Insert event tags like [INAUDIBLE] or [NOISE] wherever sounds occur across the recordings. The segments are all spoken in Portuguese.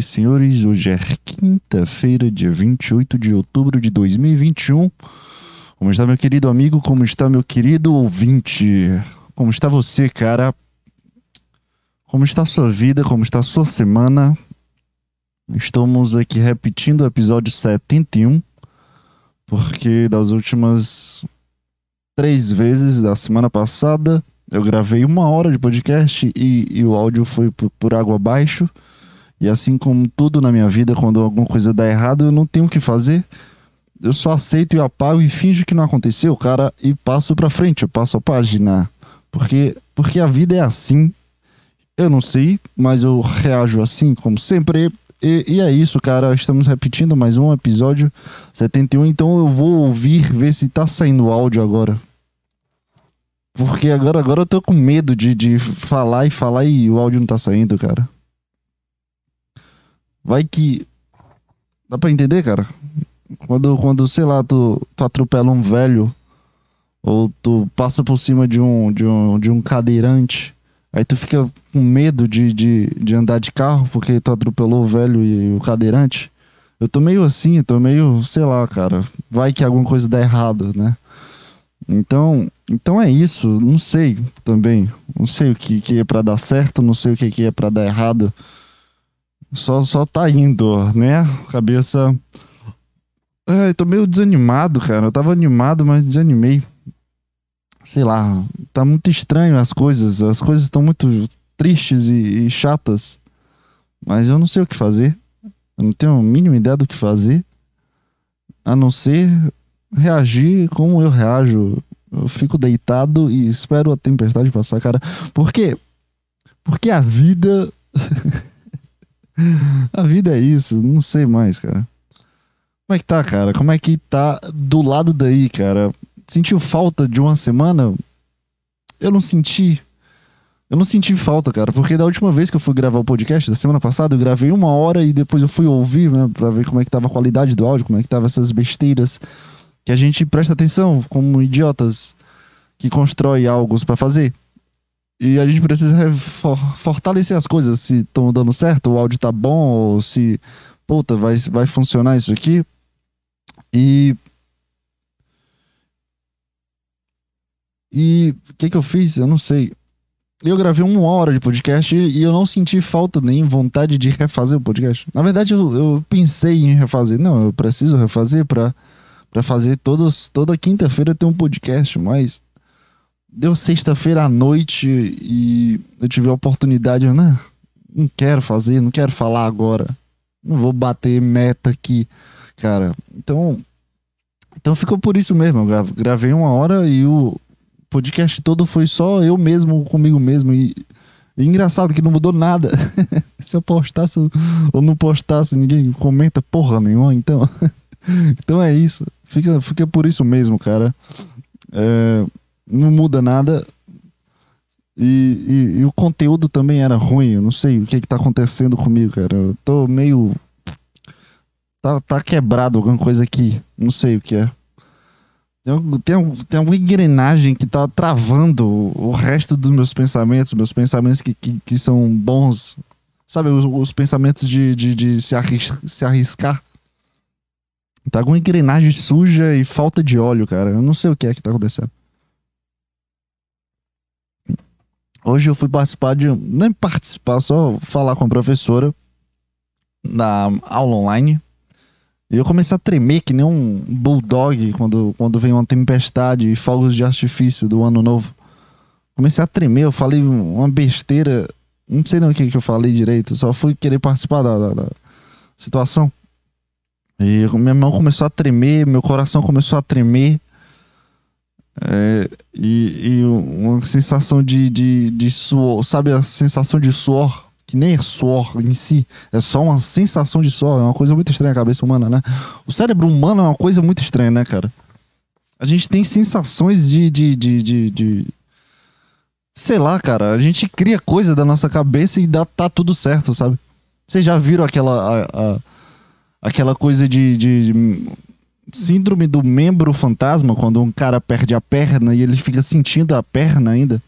senhores, hoje é quinta-feira, dia 28 de outubro de 2021. Como está meu querido amigo? Como está meu querido ouvinte? Como está você, cara? Como está a sua vida? Como está a sua semana? Estamos aqui repetindo o episódio 71, porque das últimas três vezes da semana passada eu gravei uma hora de podcast e, e o áudio foi por, por água abaixo. E assim como tudo na minha vida, quando alguma coisa dá errado, eu não tenho o que fazer. Eu só aceito e apago e finjo que não aconteceu, cara, e passo pra frente, eu passo a página. Porque, porque a vida é assim. Eu não sei, mas eu reajo assim, como sempre. E, e é isso, cara. Estamos repetindo mais um episódio 71. Então eu vou ouvir, ver se tá saindo áudio agora. Porque agora, agora eu tô com medo de, de falar e falar e o áudio não tá saindo, cara. Vai que. Dá pra entender, cara? Quando, quando sei lá, tu, tu atropela um velho, ou tu passa por cima de um, de um, de um cadeirante, aí tu fica com medo de, de, de andar de carro porque tu atropelou o velho e o cadeirante. Eu tô meio assim, eu tô meio, sei lá, cara. Vai que alguma coisa dá errado, né? Então, então é isso. Não sei também. Não sei o que, que é para dar certo, não sei o que, que é para dar errado só, só tá indo, né? Cabeça. Ai, tô meio desanimado, cara. Eu tava animado, mas desanimei. Sei lá, tá muito estranho as coisas. As coisas estão muito tristes e, e chatas. Mas eu não sei o que fazer. Eu não tenho a mínima ideia do que fazer. A não ser reagir como eu reajo. Eu fico deitado e espero a tempestade passar, cara. Por quê? Porque a vida. [LAUGHS] A vida é isso, não sei mais, cara. Como é que tá, cara? Como é que tá do lado daí, cara? Sentiu falta de uma semana? Eu não senti. Eu não senti falta, cara, porque da última vez que eu fui gravar o podcast, da semana passada, eu gravei uma hora e depois eu fui ouvir, né, pra ver como é que tava a qualidade do áudio, como é que tava essas besteiras que a gente presta atenção como idiotas que constrói algo para fazer. E a gente precisa fortalecer as coisas, se estão dando certo, o áudio tá bom, ou se, puta, vai, vai funcionar isso aqui. E. E o que que eu fiz? Eu não sei. Eu gravei uma hora de podcast e eu não senti falta nem vontade de refazer o podcast. Na verdade, eu, eu pensei em refazer. Não, eu preciso refazer para fazer todos, toda quinta-feira ter um podcast, mas deu sexta-feira à noite e eu tive a oportunidade, né? Não quero fazer, não quero falar agora. Não vou bater meta aqui, cara. Então, então ficou por isso mesmo. Eu gravei uma hora e o podcast todo foi só eu mesmo comigo mesmo e, e engraçado que não mudou nada. [LAUGHS] Se eu postasse ou não postasse, ninguém comenta porra nenhuma, então. [LAUGHS] então é isso. Fica, fica por isso mesmo, cara. É, não muda nada. E, e, e, o conteúdo também era ruim. Eu não sei o que, que tá acontecendo comigo, cara. Eu tô meio. Tá, tá quebrado alguma coisa aqui. Não sei o que é. Tem, tem, tem alguma engrenagem que tá travando o resto dos meus pensamentos, meus pensamentos que, que, que são bons. Sabe, os, os pensamentos de, de, de se, arris, se arriscar. Tá alguma engrenagem suja e falta de óleo, cara. Eu não sei o que é que tá acontecendo. Hoje eu fui participar de. Nem participar, só falar com a professora na aula online. E eu comecei a tremer que nem um bulldog quando, quando vem uma tempestade e fogos de artifício do ano novo. Comecei a tremer, eu falei uma besteira. Não sei nem o que, que eu falei direito, só fui querer participar da, da, da situação. E minha mão começou a tremer, meu coração começou a tremer. É, e, e, uma sensação de, de, de suor, sabe a sensação de suor? Que nem é suor em si, é só uma sensação de suor, é uma coisa muito estranha a cabeça humana, né? O cérebro humano é uma coisa muito estranha, né, cara? A gente tem sensações de, de, de, de, de sei lá, cara, a gente cria coisa da nossa cabeça e dá, tá tudo certo, sabe? Vocês já viram aquela, a, a, aquela coisa de, de, de síndrome do membro fantasma, quando um cara perde a perna e ele fica sentindo a perna ainda.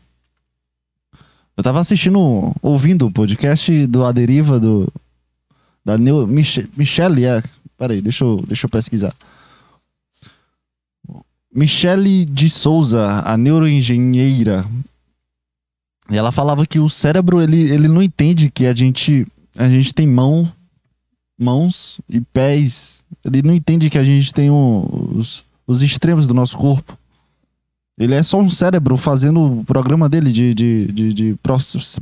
Eu tava assistindo, ouvindo o podcast do A Deriva do. Da Neu, Mich Michelle, é. Peraí, deixa eu, deixa eu pesquisar. Michele de Souza, a neuroengenheira. E ela falava que o cérebro, ele, ele não entende que a gente, a gente tem mão, mãos e pés. Ele não entende que a gente tem um, os, os extremos do nosso corpo. Ele é só um cérebro fazendo o programa dele de, de, de, de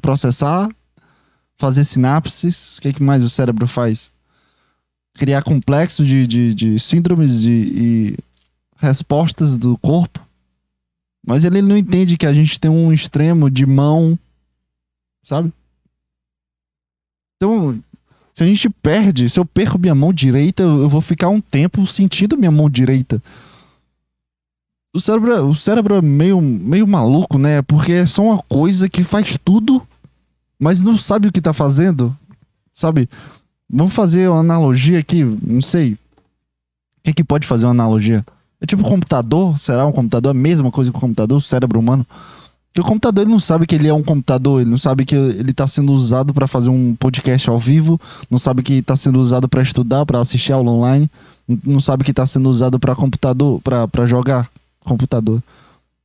processar, fazer sinapses. O que, que mais o cérebro faz? Criar complexo de, de, de síndromes de, e respostas do corpo. Mas ele, ele não entende que a gente tem um extremo de mão, sabe? Então, se a gente perde, se eu perco minha mão direita, eu vou ficar um tempo sentindo minha mão direita. O cérebro, é, o cérebro é meio, meio maluco, né? Porque é só uma coisa que faz tudo, mas não sabe o que tá fazendo. Sabe? Vamos fazer uma analogia aqui, não sei. O que, que pode fazer uma analogia? É tipo um computador? Será um computador? É a mesma coisa que o computador, o cérebro humano? O computador ele não sabe que ele é um computador, ele não sabe que ele está sendo usado para fazer um podcast ao vivo, não sabe que está sendo usado para estudar, para assistir aula online, não sabe que está sendo usado para computador, para jogar computador.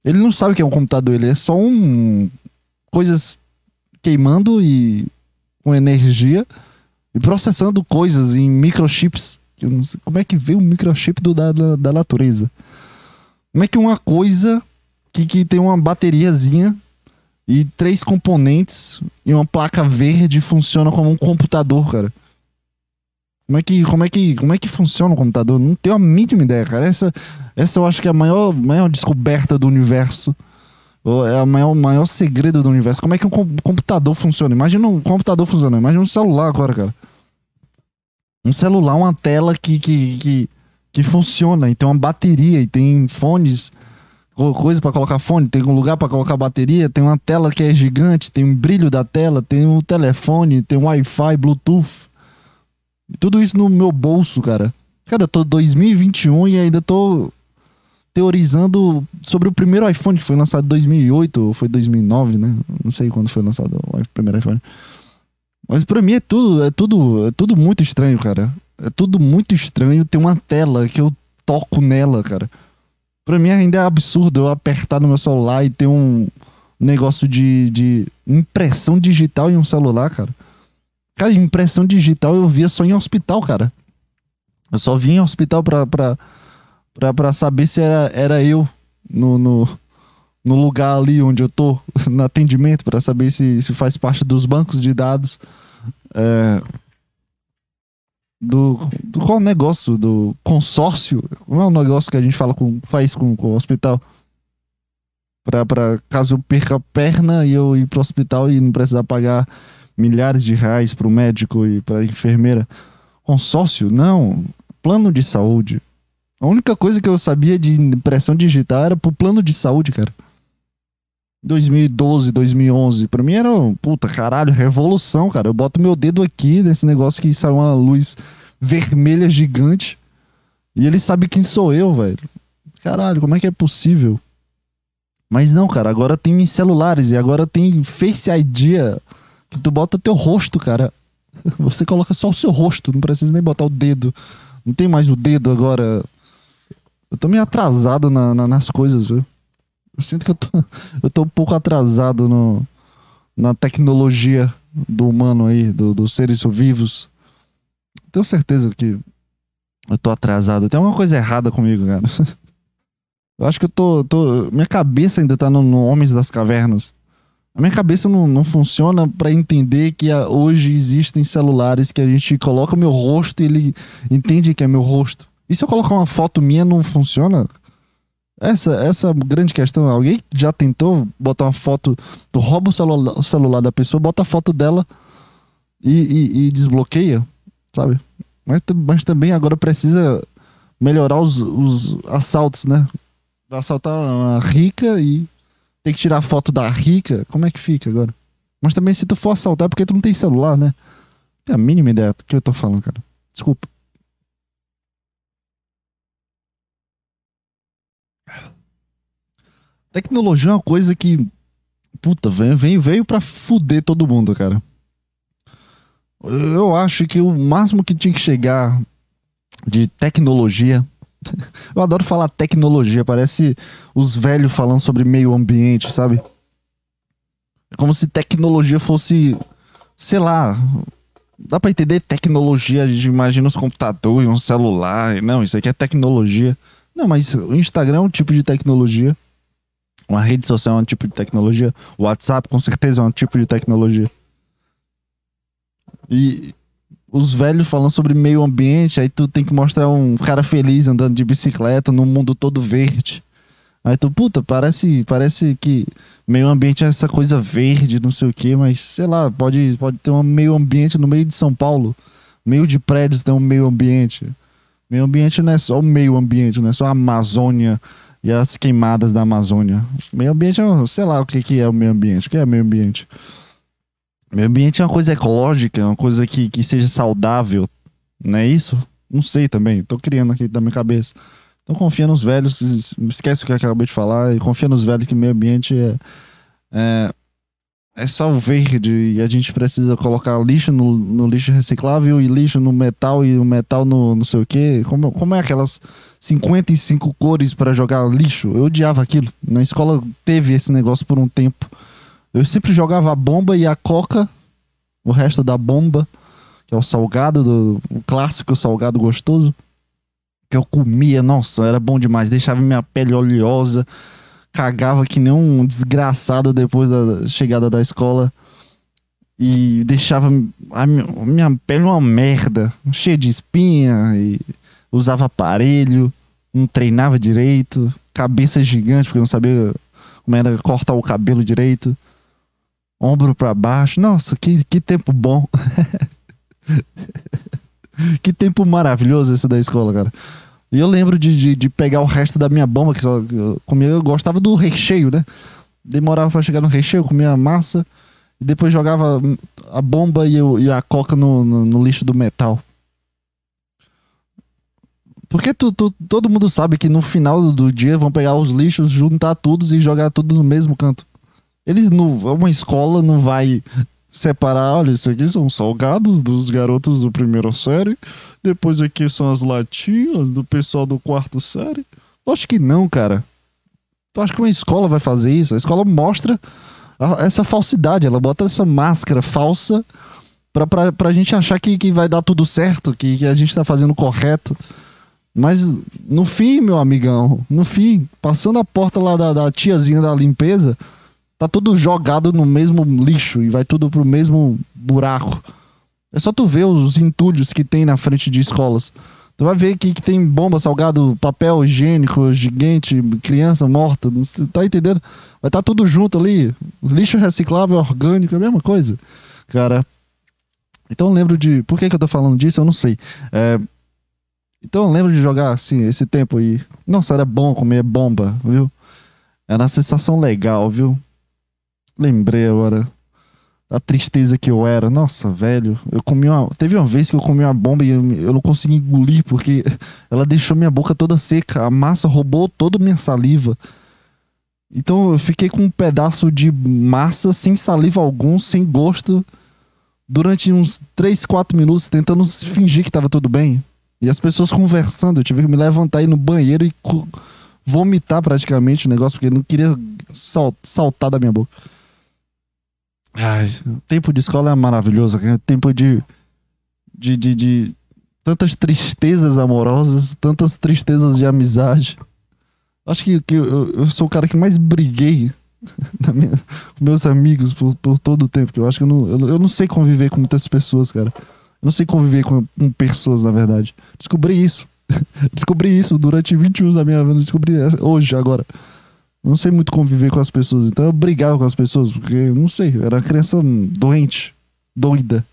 Ele não sabe que é um computador, ele é só um. coisas queimando e. com energia e processando coisas em microchips. Como é que vê o microchip do, da, da natureza? Como é que uma coisa que, que tem uma bateriazinha e três componentes e uma placa verde funciona como um computador, cara? Como é que, como é que, como é que funciona o computador? Não tenho a mínima ideia, cara. Essa, essa eu acho que é a maior, maior descoberta do universo. É o maior, maior segredo do universo. Como é que um computador funciona? Imagina um computador funcionando. Imagina um celular agora, cara. Um celular, uma tela que, que, que, que funciona. E tem uma bateria. E tem fones. Coisa para colocar fone. Tem um lugar para colocar bateria. Tem uma tela que é gigante. Tem um brilho da tela. Tem um telefone. Tem um Wi-Fi, Bluetooth. Tudo isso no meu bolso, cara. Cara, eu tô 2021 e ainda tô teorizando sobre o primeiro iPhone que foi lançado em 2008 ou foi 2009, né? Não sei quando foi lançado o primeiro iPhone. Mas para mim é tudo, é tudo, é tudo muito estranho, cara. É tudo muito estranho ter uma tela que eu toco nela, cara. Pra mim ainda é absurdo eu apertar no meu celular e ter um negócio de, de impressão digital em um celular, cara. Cara, impressão digital eu via só em hospital, cara. Eu só via em hospital pra, pra, pra, pra saber se era, era eu no, no, no lugar ali onde eu tô, [LAUGHS] no atendimento, para saber se, se faz parte dos bancos de dados. É, do, do qual negócio? Do consórcio? Não é um negócio que a gente fala com, faz com, com o hospital? Pra, pra caso eu perca a perna e eu ir pro hospital e não precisar pagar milhares de reais para o médico e para a enfermeira. Consórcio? Não. Plano de saúde. A única coisa que eu sabia de impressão digital era pro plano de saúde, cara. 2012, 2011. Pra mim era, puta, caralho, revolução, cara. Eu boto meu dedo aqui nesse negócio que sai uma luz vermelha gigante. E ele sabe quem sou eu, velho. Caralho, como é que é possível? Mas não, cara, agora tem celulares e agora tem Face ID Tu bota teu rosto, cara. [LAUGHS] Você coloca só o seu rosto, não precisa nem botar o dedo. Não tem mais o dedo agora. Eu tô meio atrasado na, na, nas coisas, viu? Eu sinto que eu tô, [LAUGHS] eu tô um pouco atrasado no, na tecnologia do humano aí, do, dos seres vivos. Tenho certeza que eu tô atrasado. Tem alguma coisa errada comigo, cara. [LAUGHS] Eu acho que eu tô. tô minha cabeça ainda tá no, no Homens das Cavernas. A minha cabeça não, não funciona para entender que ah, hoje existem celulares que a gente coloca o meu rosto e ele entende que é meu rosto. E se eu colocar uma foto minha, não funciona? Essa, essa grande questão. Alguém já tentou botar uma foto. Tu rouba o celular, o celular da pessoa, bota a foto dela e, e, e desbloqueia, sabe? Mas, mas também agora precisa melhorar os, os assaltos, né? Assaltar uma rica e tem que tirar foto da rica, como é que fica agora? Mas também se tu for assaltar, é porque tu não tem celular, né? Tem a mínima ideia do que eu tô falando, cara. Desculpa. Tecnologia é uma coisa que. Puta, veio, veio, veio pra fuder todo mundo, cara. Eu acho que o máximo que tinha que chegar de tecnologia. [LAUGHS] Eu adoro falar tecnologia, parece os velhos falando sobre meio ambiente, sabe? É como se tecnologia fosse, sei lá, dá pra entender tecnologia, a gente imagina os computadores, um celular. Não, isso aqui é tecnologia. Não, mas o Instagram é um tipo de tecnologia. Uma rede social é um tipo de tecnologia. O WhatsApp, com certeza, é um tipo de tecnologia. E os velhos falando sobre meio ambiente, aí tu tem que mostrar um cara feliz andando de bicicleta num mundo todo verde. Aí tu, puta, parece, parece que meio ambiente é essa coisa verde, não sei o que, mas sei lá, pode, pode ter um meio ambiente no meio de São Paulo. Meio de prédios tem um meio ambiente. Meio ambiente não é só o meio ambiente, não é só a Amazônia e as queimadas da Amazônia. Meio ambiente é, sei lá o que, que é o meio ambiente. O que é meio ambiente? Meio ambiente é uma coisa ecológica, é uma coisa que, que seja saudável, não é isso? Não sei também, tô criando aqui da minha cabeça. Então confia nos velhos, esquece o que eu acabei de falar e confia nos velhos que meio ambiente é, é, é só o verde e a gente precisa colocar lixo no, no, lixo reciclável e lixo no metal e o metal no não sei o que. Como, como é aquelas 55 cores para jogar lixo? Eu odiava aquilo. Na escola teve esse negócio por um tempo. Eu sempre jogava a bomba e a coca, o resto da bomba, que é o salgado, do, o clássico salgado gostoso, que eu comia, nossa, era bom demais, deixava minha pele oleosa, cagava que nem um desgraçado depois da chegada da escola e deixava a minha pele uma merda, cheia de espinha e usava aparelho, não treinava direito, cabeça gigante porque não sabia como era cortar o cabelo direito ombro para baixo. Nossa, que, que tempo bom. [LAUGHS] que tempo maravilhoso esse da escola, cara. E eu lembro de, de, de, pegar o resto da minha bomba, que só eu comia, eu gostava do recheio, né? Demorava para chegar no recheio, comia a massa, e depois jogava a bomba e, eu, e a coca no, no, no, lixo do metal. Porque tu, tu, todo mundo sabe que no final do dia vão pegar os lixos, juntar todos e jogar tudo no mesmo canto. Eles não. Uma escola não vai separar, olha, isso aqui são salgados dos garotos do primeiro série, depois aqui são as latinhas do pessoal do quarto série. Acho que não, cara. Tu acha que uma escola vai fazer isso? A escola mostra essa falsidade, ela bota essa máscara falsa pra, pra, pra gente achar que, que vai dar tudo certo, que, que a gente tá fazendo correto. Mas no fim, meu amigão, no fim, passando a porta lá da, da tiazinha da limpeza, tá tudo jogado no mesmo lixo e vai tudo pro mesmo buraco. É só tu ver os entulhos que tem na frente de escolas. Tu vai ver que, que tem bomba, salgado, papel higiênico, gigante, criança morta. Tá entendendo? Vai estar tá tudo junto ali. Lixo reciclável, orgânico, é a mesma coisa. Cara. Então eu lembro de. Por que, que eu tô falando disso? Eu não sei. É... Então eu lembro de jogar assim, esse tempo aí. Nossa, era bom comer bomba, viu? Era uma sensação legal, viu? Lembrei agora a tristeza que eu era. Nossa, velho. Eu comi uma. Teve uma vez que eu comi uma bomba e eu, não consegui engolir porque [LAUGHS] ela deixou minha boca toda seca. A massa roubou toda minha saliva. Então eu fiquei com um pedaço de massa sem saliva algum, sem gosto, durante uns 3, 4 minutos, tentando fingir que tava tudo bem. E as pessoas conversando, eu tive que me levantar ir no banheiro e vomitar praticamente o negócio, porque eu não queria saltar da minha boca. Ai, o tempo de escola é maravilhoso. É tempo de, de, de, de tantas tristezas amorosas, tantas tristezas de amizade. Acho que, que eu, eu sou o cara que mais briguei [LAUGHS] minha, com meus amigos por, por todo o tempo. Que eu acho que eu não, eu, eu, não sei conviver com muitas pessoas, cara. Eu não sei conviver com, com pessoas, na verdade. Descobri isso. [LAUGHS] Descobri isso durante 20 anos da minha vida. Descobri hoje, agora não sei muito conviver com as pessoas. Então eu brigava com as pessoas, porque, não sei, era criança doente, doida.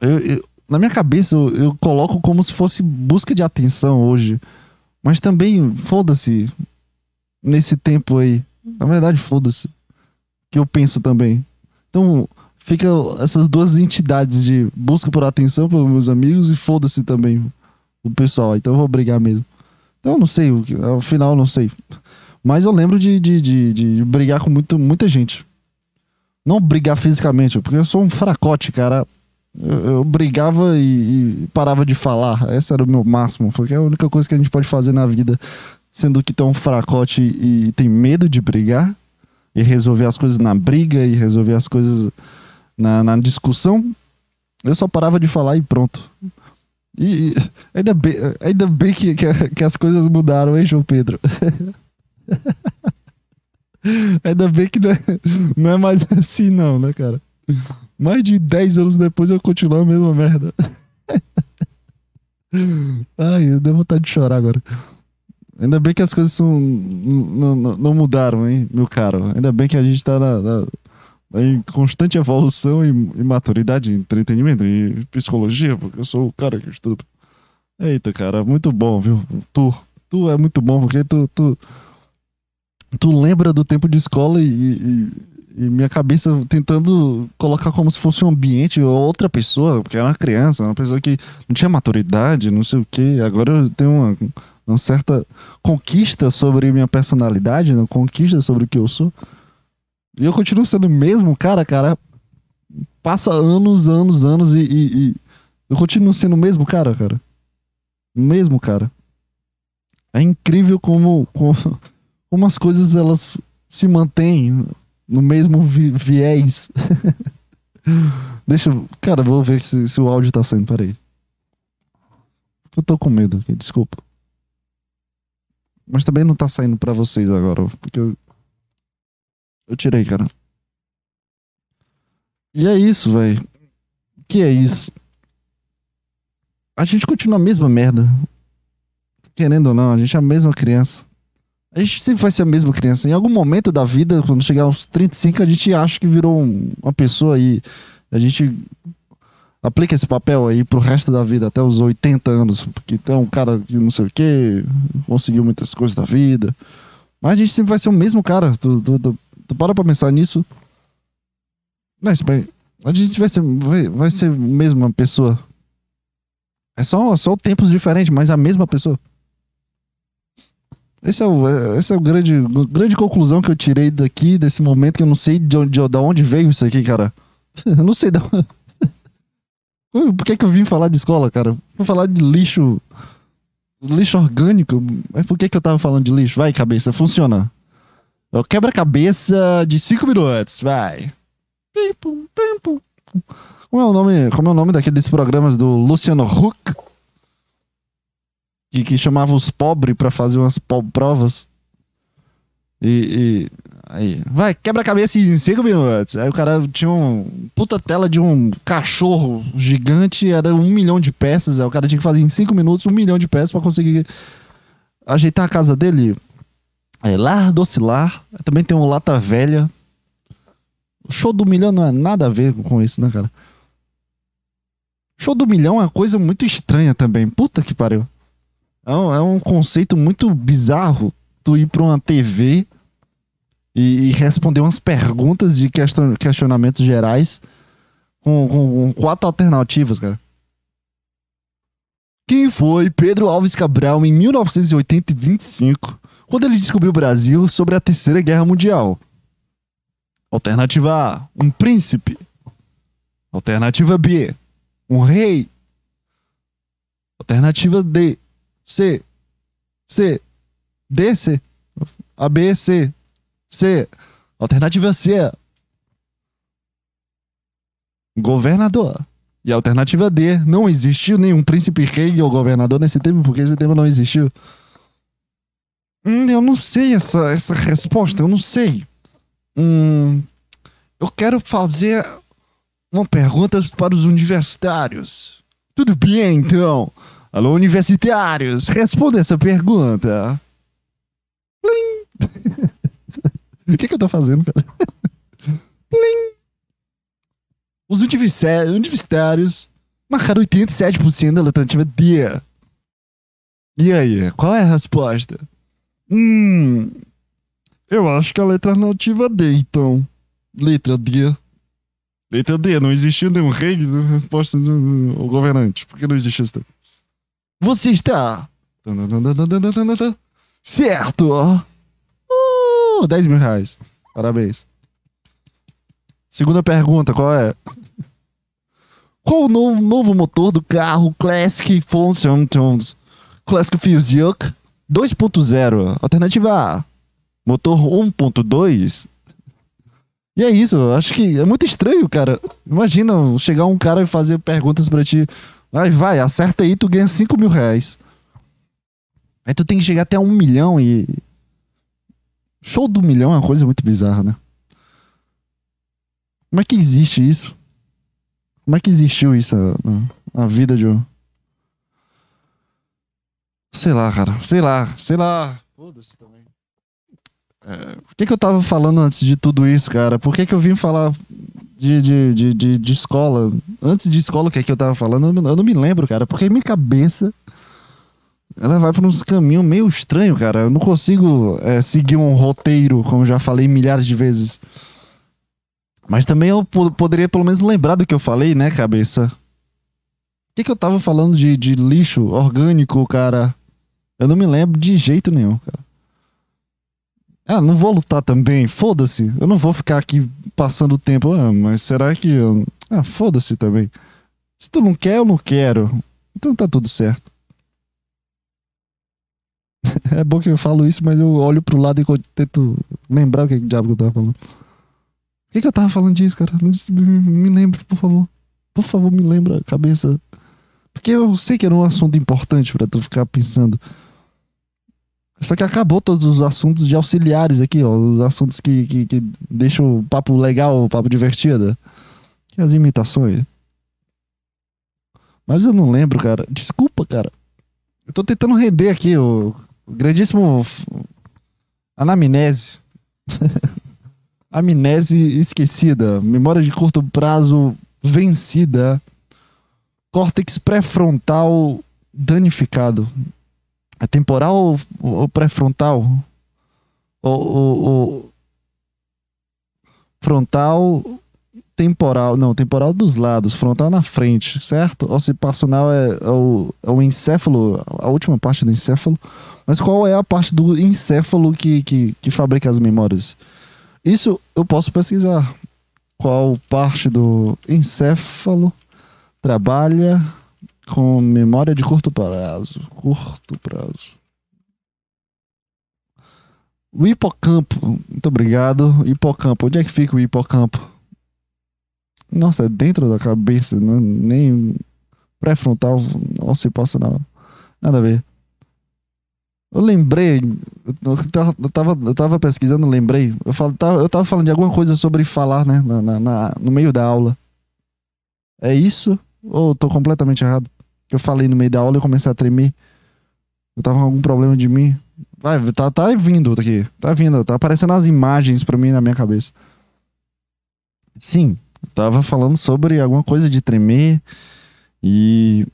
Eu, eu, na minha cabeça eu, eu, coloco como se fosse busca de atenção hoje. Mas também, foda-se, nesse tempo aí. Na verdade, foda-se. Que eu penso também. Então, fica essas duas entidades de busca por atenção pelos meus amigos e foda-se também o pessoal. Então eu vou brigar mesmo. Então, não sei, o final, não sei. Mas eu lembro de, de, de, de brigar com muito, muita gente. Não brigar fisicamente, porque eu sou um fracote, cara. Eu, eu brigava e, e, parava de falar. Esse era o meu máximo. foi a única coisa que a gente pode fazer na vida. Sendo que tem um fracote e tem medo de brigar. E resolver as coisas na briga e resolver as coisas na, na discussão. Eu só parava de falar e pronto. E, e ainda bem, ainda bem que, que, que, as coisas mudaram, hein, João Pedro? [LAUGHS] ainda bem que não é, não é mais assim, não, né, cara? Mais de 10 anos depois eu continuo a mesma merda. [LAUGHS] Ai, eu dei vontade de chorar agora. Ainda bem que as coisas são, não, não, não mudaram, hein, meu caro? Ainda bem que a gente tá na, na em constante evolução e, e maturidade, entretenimento e psicologia, porque eu sou o cara que estuda. Eita, cara, muito bom, viu? Tu, tu é muito bom, porque tu, tu, tu lembra do tempo de escola e, e, e minha cabeça tentando colocar como se fosse um ambiente ou outra pessoa, porque era uma criança, uma pessoa que não tinha maturidade, não sei o que. Agora eu tenho uma, uma certa conquista sobre minha personalidade, uma conquista sobre o que eu sou. E eu continuo sendo o mesmo cara, cara. Passa anos, anos, anos e, e, e eu continuo sendo o mesmo cara, cara. O mesmo cara. É incrível como, como, como as coisas elas se mantêm no mesmo vi viés. [LAUGHS] Deixa eu. Cara, vou ver se, se o áudio tá saindo, peraí. Eu tô com medo aqui, desculpa. Mas também não tá saindo para vocês agora, porque eu eu tirei, cara. E é isso, velho. Que é isso? A gente continua a mesma merda. Querendo ou não, a gente é a mesma criança. A gente sempre vai ser a mesma criança. Em algum momento da vida, quando chegar aos 35, a gente acha que virou uma pessoa aí a gente aplica esse papel aí pro resto da vida, até os 80 anos, porque tem um cara que não sei o que, conseguiu muitas coisas da vida. Mas a gente sempre vai ser o mesmo cara do, do, do, Tu para pra pensar nisso. A gente vai ser, vai, vai ser a mesma pessoa. É só, só tempos diferentes, mas a mesma pessoa. Esse é o, é, esse é o grande, grande conclusão que eu tirei daqui, desse momento, que eu não sei de onde, de, onde veio isso aqui, cara. [LAUGHS] Eu não sei da onde... [LAUGHS] Por que, que eu vim falar de escola, cara? Vou falar de lixo. Lixo orgânico? Mas por que, que eu tava falando de lixo? Vai, cabeça, funciona. Quebra-cabeça de 5 minutos, vai. Pim, pum, pim, pum. Como é o nome, como é o nome daqueles programas do Luciano Huck? Que chamava os pobres para fazer umas provas. E, e, aí, vai, quebra-cabeça em 5 minutos. Aí o cara tinha um puta tela de um cachorro gigante, era um milhão de peças. Aí o cara tinha que fazer em 5 minutos um milhão de peças para conseguir ajeitar a casa dele é, Lar Docilar. Também tem um Lata Velha. O show do Milhão não é nada a ver com isso, né, cara? Show do Milhão é uma coisa muito estranha também. Puta que pariu. É um, é um conceito muito bizarro tu ir pra uma TV e, e responder umas perguntas de question, questionamentos gerais com, com, com quatro alternativas, cara. Quem foi Pedro Alves Cabral em 1985? quando ele descobriu o Brasil sobre a Terceira Guerra Mundial. Alternativa A, um príncipe. Alternativa B, um rei. Alternativa D, C, C, D, C, A, B, C, C. Alternativa C, é governador. E a alternativa D, não existiu nenhum príncipe rei ou governador nesse tempo, porque esse tempo não existiu. Hum, eu não sei essa, essa resposta, eu não sei. Hum, eu quero fazer uma pergunta para os universitários. Tudo bem, então? Alô, universitários, responda essa pergunta. Plim. [LAUGHS] o que, que eu tô fazendo, cara? [LAUGHS] Plim. Os universitários marcaram 87% da letrativa D. E aí, qual é a resposta? Hum. Eu acho que a letra alternativa D, então. Letra D. Letra D, não existiu nenhum rei de resposta do governante. Por que não existe isso? Você está. Certo! Uh, 10 mil reais. Parabéns. Segunda pergunta, qual é? Qual o novo, novo motor do carro Classic Function Classic Fusion 2.0? Alternativa A, motor 1.2. E é isso, acho que é muito estranho, cara. Imagina chegar um cara e fazer perguntas pra ti. Vai, vai, acerta aí, tu ganha 5 mil reais. Aí tu tem que chegar até um milhão e. Show do milhão é uma coisa muito bizarra, né? Como é que existe isso? Como é que existiu isso na, vida de um. Sei lá, cara. Sei lá, sei lá. Foda-se também. É, por que, que eu tava falando antes de tudo isso, cara? Por que, que eu vim falar de, de, de, de, de escola? Antes de escola, o que é que eu tava falando? Eu não, eu não me lembro, cara. Porque minha cabeça ela vai por uns caminhos meio estranho, cara. Eu não consigo é, seguir um roteiro, como já falei milhares de vezes. Mas também eu poderia pelo menos lembrar do que eu falei, né, cabeça? O que, que eu tava falando de, de lixo orgânico, cara? Eu não me lembro de jeito nenhum, cara. Ah, não vou lutar também, foda-se. Eu não vou ficar aqui passando o tempo. Ah, mas será que. Eu... Ah, foda-se também. Se tu não quer, eu não quero. Então tá tudo certo. [LAUGHS] é bom que eu falo isso, mas eu olho pro lado e tento lembrar o que, que diabo eu tava falando. Por que, que eu tava falando disso, cara? Me lembre, por favor. Por favor, me lembra, cabeça. Porque eu sei que era um assunto importante para tu ficar pensando. Só que acabou todos os assuntos de auxiliares aqui, ó. Os assuntos que, que, que deixam o papo legal, o papo divertido. Que as imitações. Mas eu não lembro, cara. Desculpa, cara. Eu tô tentando render aqui o grandíssimo anamnese. [LAUGHS] Amnese esquecida. Memória de curto prazo vencida. Córtex pré-frontal danificado. É temporal ou pré-frontal? O, frontal temporal, não, temporal dos lados, frontal na frente, certo? Occipacional é, é, o, é o encéfalo, a última parte do encéfalo. Mas qual é a parte do encéfalo que, que, que fabrica as memórias? Isso eu posso pesquisar. Qual parte do encéfalo trabalha com memória de curto prazo? Curto prazo. O hipocampo. Muito obrigado. Hipocampo. Onde é que fica o hipocampo? Nossa, é dentro da cabeça, não, nem pré-frontal, occipacional. Nada a ver. Eu lembrei, eu tava, eu tava, pesquisando, lembrei. Eu, tava, eu tava falando de alguma coisa sobre falar, né? Na, na, na, no meio da aula. É isso? Ou eu tô completamente errado? Que eu falei no meio da aula e eu comecei a tremer. Eu tava com algum problema de mim. Vai, tá, tá vindo aqui. Tá vindo, tá aparecendo as imagens pra mim na minha cabeça. Sim, Tava falando sobre alguma coisa de tremer e.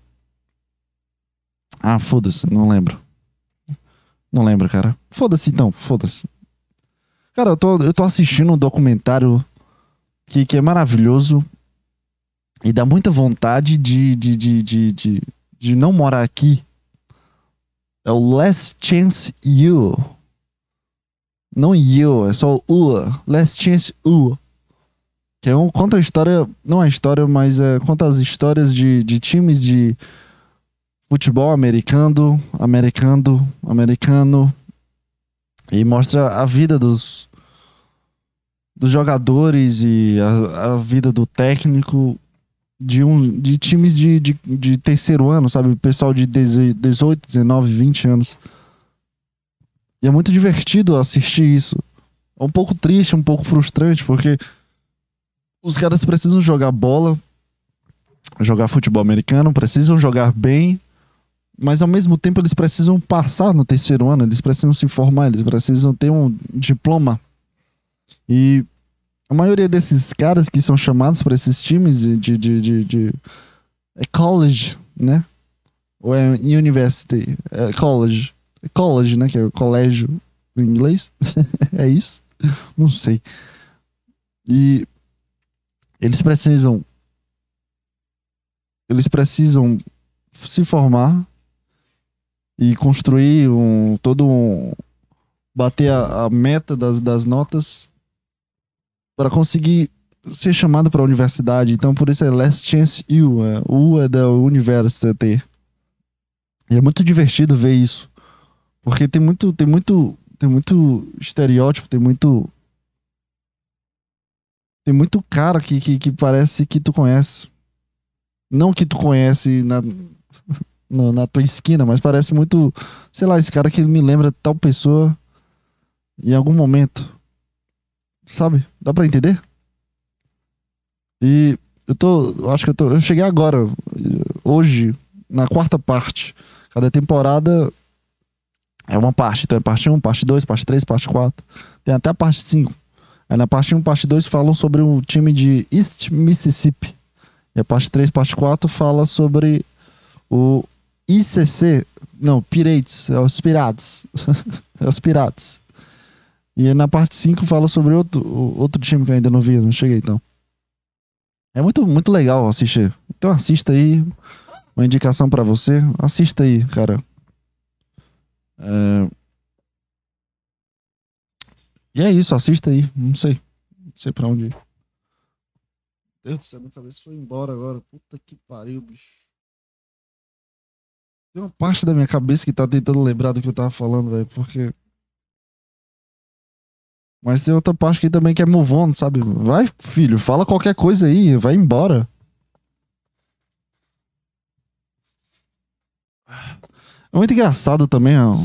Ah, foda-se, não lembro. Não lembro, cara. Foda-se então, foda-se. Cara, eu tô, eu tô assistindo um documentário que, que é maravilhoso e dá muita vontade de, de, de, de, de, de não morar aqui. É o Last Chance You. Não You, é só U. Last Chance U. Que é um, conta a história, não a história, mas é, conta as histórias de, de times de futebol americano, americano, americano. E mostra a vida dos, dos jogadores e a, a vida do técnico de, um, de times de, de, de terceiro ano, sabe? Pessoal de 18, 19, 20 anos. E é muito divertido assistir isso. É um pouco triste, um pouco frustrante, porque os caras precisam jogar bola, jogar futebol americano, precisam jogar bem, mas ao mesmo tempo eles precisam passar no terceiro ano, eles precisam se formar, eles precisam ter um diploma. E a maioria desses caras que são chamados para esses times de, de, de, de, é college, né? Ou é university, é college. É college, né? Que é colégio em inglês. [LAUGHS] é isso? Não sei. E eles precisam. Eles precisam se formar e construir um todo um bater a, a meta das, das notas para conseguir ser chamado pra universidade. Então por isso é Last Chance U. É, U é da University. E é muito divertido ver isso. Porque tem muito, tem muito, tem muito estereótipo, tem muito. Tem muito cara que, que, que parece que tu conhece. Não que tu conhece na, [LAUGHS] na, na tua esquina, mas parece muito. Sei lá, esse cara que me lembra tal pessoa em algum momento. Sabe? Dá pra entender? E eu tô. eu Acho que eu tô. Eu cheguei agora, hoje, na quarta parte. Cada temporada é uma parte. Então é parte 1, parte 2, parte 3, parte 4. Tem até a parte 5. Aí na parte 1, parte 2 falam sobre o time de East Mississippi. E a parte 3, parte 4 fala sobre o ICC. Não, Pirates. É os Piratas. [LAUGHS] é os Piratas. E na parte 5 fala sobre outro, outro time que eu ainda não vi, não cheguei então. É muito, muito legal assistir. Então assista aí. Uma indicação pra você. Assista aí, cara. É... E é isso, assista aí. Não sei. Não sei pra onde ir. Deus do céu, minha cabeça foi embora agora. Puta que pariu, bicho. Tem uma parte da minha cabeça que tá tentando lembrar do que eu tava falando, velho, porque. Mas tem outra parte que também que é move on, sabe? Vai, filho, fala qualquer coisa aí, vai embora. É muito engraçado também, ó.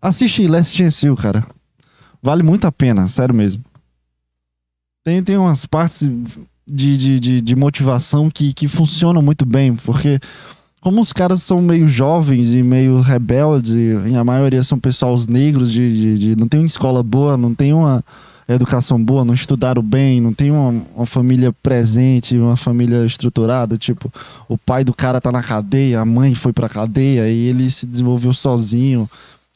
Assiste Last Chance You, cara. Vale muito a pena, sério mesmo. Tem, tem umas partes de, de, de, de motivação que, que funcionam muito bem, porque como os caras são meio jovens e meio rebeldes, e, a maioria são pessoas negros, de, de, de- não tem uma escola boa, não tem uma educação boa, não estudaram bem, não tem uma, uma família presente, uma família estruturada, tipo, o pai do cara tá na cadeia, a mãe foi pra cadeia e ele se desenvolveu sozinho.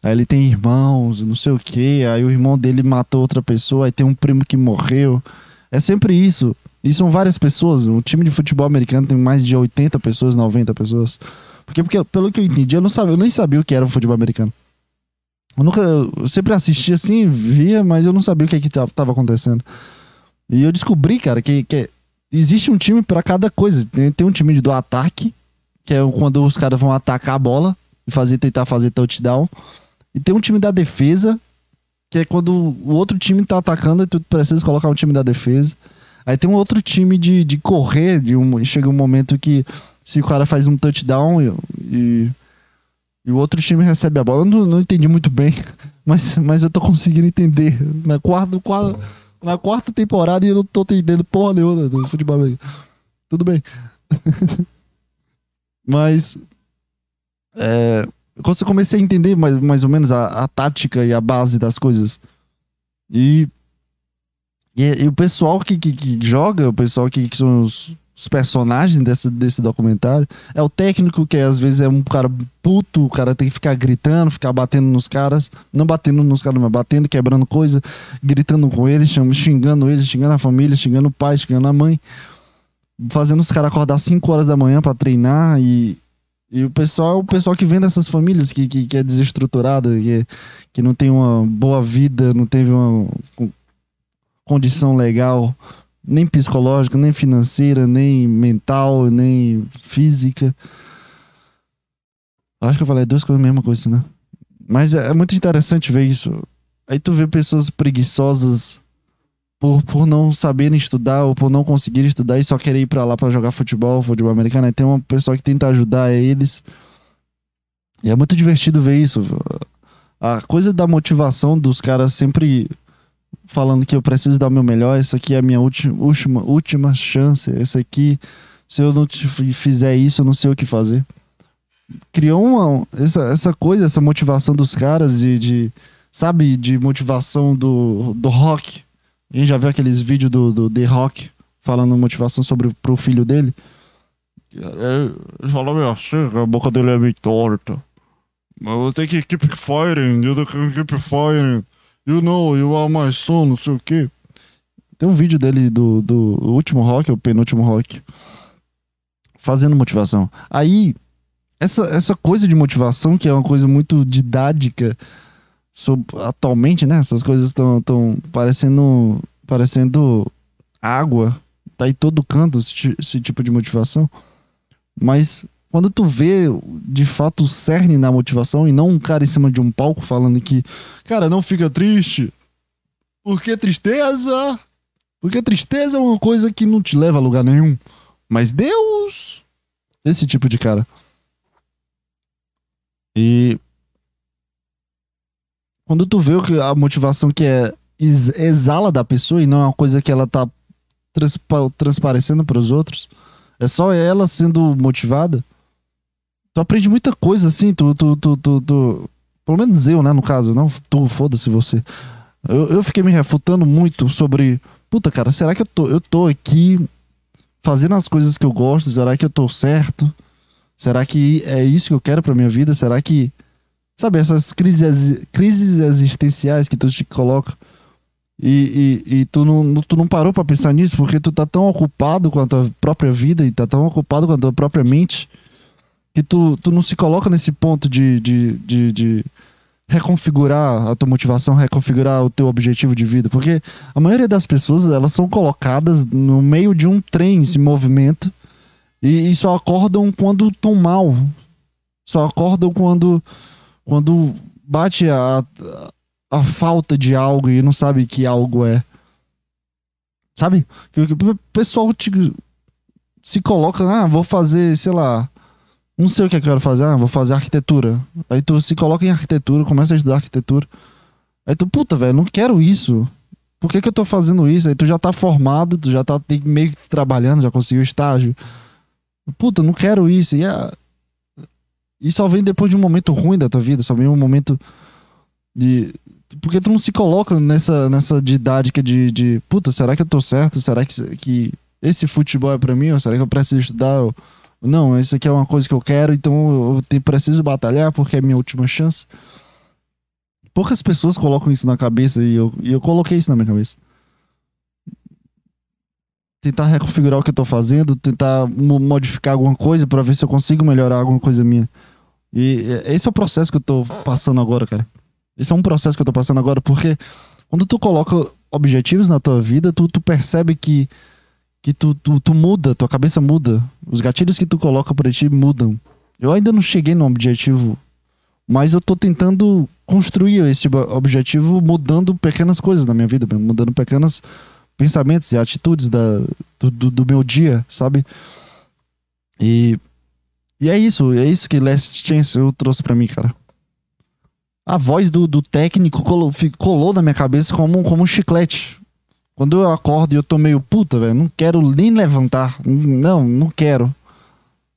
Aí ele tem irmãos, não sei o que, aí o irmão dele matou outra pessoa, aí tem um primo que morreu. É sempre isso. E são várias pessoas. Um time de futebol americano tem mais de 80 pessoas, 90 pessoas. Porque, porque pelo que eu entendi, eu não sabia, eu nem sabia o que era o futebol americano. Eu nunca, eu sempre assistia assim, via, mas eu não sabia o que que ta- tava acontecendo. E eu descobri, cara, que, que existe um time pra cada coisa. Tem, tem um time do ataque, que é quando os caras vão atacar a bola e fazer tentar fazer touchdown. E tem um time da defesa, que é quando o outro time tá atacando e tu precisa colocar um time da defesa. Aí tem um outro time de, de correr, de um, chega um momento que se o cara faz um touchdown e, e, e o outro time recebe a bola. Eu não, não entendi muito bem, [LAUGHS] mas, mas eu tô conseguindo entender. Na quarta, qua- na quarta temporada e eu não tô entendendo porra nenhuma do futebol. Tudo bem. [LAUGHS] mas. É, quando eu comecei a entender mais, mais ou menos a, a tática e a base das coisas. E e, e o pessoal que, que, que joga, o pessoal que, que são os, os personagens desse, desse documentário, é o técnico que às vezes é um cara puto, o cara tem que ficar gritando, ficar batendo nos caras, não batendo nos caras, mas batendo, quebrando coisa, gritando com eles, xingando eles, xingando a família, xingando o pai, xingando a mãe, fazendo os caras acordar 5 horas da manhã pra treinar e. E o pessoal o pessoal que vem dessas famílias que, que, que é desestruturada, que, que não tem uma boa vida, não teve uma condição legal, nem psicológica, nem financeira, nem mental, nem física. Acho que eu falei duas coisas, a mesma coisa, né? Mas é, é muito interessante ver isso. Aí tu vê pessoas preguiçosas por, por não saberem estudar ou por não conseguirem estudar e só querer ir pra lá pra jogar futebol, futebol americano. Aí tem uma pessoa que tenta ajudar eles. E é muito divertido ver isso. A coisa da motivação dos caras sempre falando que eu preciso dar o meu melhor, essa aqui é a minha última, última, última chance, essa aqui, se eu não fizer isso, eu não sei o que fazer. Criou uma, essa, essa coisa, essa motivação dos caras de, de sabe, de motivação do, do rock. A gente já viu aqueles vídeos do, do The Rock falando motivação sobre pro filho dele. Ele fala meio assim, a boca dele é meio torta. Mas você tem que keep fighting, you can keep fighting. You know, you are my son, não sei o quê. Tem um vídeo dele do, do último rock, o penúltimo rock, fazendo motivação. Aí, essa, essa coisa de motivação, que é uma coisa muito didática, atualmente, né? Essas coisas estão parecendo, parecendo água tá aí todo canto esse, esse tipo de motivação. Mas quando tu vê de fato o cerne na motivação e não um cara em cima de um palco falando que, cara, não fica triste. Porque tristeza. Porque tristeza é uma coisa que não te leva a lugar nenhum. Mas Deus. Esse tipo de cara. E. Quando tu vê a motivação que é exala da pessoa e não é uma coisa que ela tá transpa transparecendo para os outros, é só ela sendo motivada. Tu aprende muita coisa assim, tu, tu, tu, tu, tu pelo menos eu, né, no caso, não tu, foda-se você. Eu, eu fiquei me refutando muito sobre, puta, cara, será que eu tô, eu tô aqui fazendo as coisas que eu gosto? Será que eu tô certo? Será que é isso que eu quero pra minha vida? Será que. Sabe, essas crises, crises existenciais que tu te coloca. E, e, e tu, não, tu não parou para pensar nisso porque tu tá tão ocupado com a tua própria vida e tá tão ocupado com a tua própria mente que tu, tu não se coloca nesse ponto de, de, de, de reconfigurar a tua motivação, reconfigurar o teu objetivo de vida. Porque a maioria das pessoas elas são colocadas no meio de um trem em movimento e, e só acordam quando estão mal. Só acordam quando, quando bate a, a, falta de algo e não sabe que algo é. Sabe? Que o pessoal te, se coloca, ah, vou fazer, sei lá, não sei o que eu quero fazer, ah, vou fazer arquitetura. Aí tu se coloca em arquitetura, começa a estudar arquitetura. Aí tu, puta, velho, não quero isso. Por que, que eu tô fazendo isso? Aí tu já tá formado, tu já tá meio que trabalhando, já conseguiu estágio. Puta, não quero isso. E, é... e só vem depois de um momento ruim da tua vida, só vem um momento de. Porque tu não se coloca nessa, nessa didática de, de puta, será que eu tô certo? Será que, que esse futebol é pra mim? Ou será que eu preciso estudar? Ou não, isso aqui é uma coisa que eu quero, então eu preciso batalhar porque é minha última chance. Poucas pessoas colocam isso na cabeça e eu, e eu coloquei isso na minha cabeça. Tentar reconfigurar o que eu tô fazendo, tentar modificar alguma coisa para ver se eu consigo melhorar alguma coisa minha. E esse é o processo que eu tô passando agora, cara. Esse é um processo que eu tô passando agora, porque quando tu coloca objetivos na tua vida, tu, tu percebe que que tu, tu, tu muda, tua cabeça muda. Os gatilhos que tu coloca pra ti mudam. Eu ainda não cheguei no objetivo, mas eu tô tentando construir esse objetivo mudando pequenas coisas na minha vida, mudando pequenos pensamentos e atitudes da, do, do, do meu dia, sabe? E, e é isso, é isso que Last Chance eu trouxe para mim, cara. A voz do, do técnico colou, colou na minha cabeça como, como um chiclete. Quando eu acordo e eu tô meio puta, velho, não quero nem levantar. Não, não quero.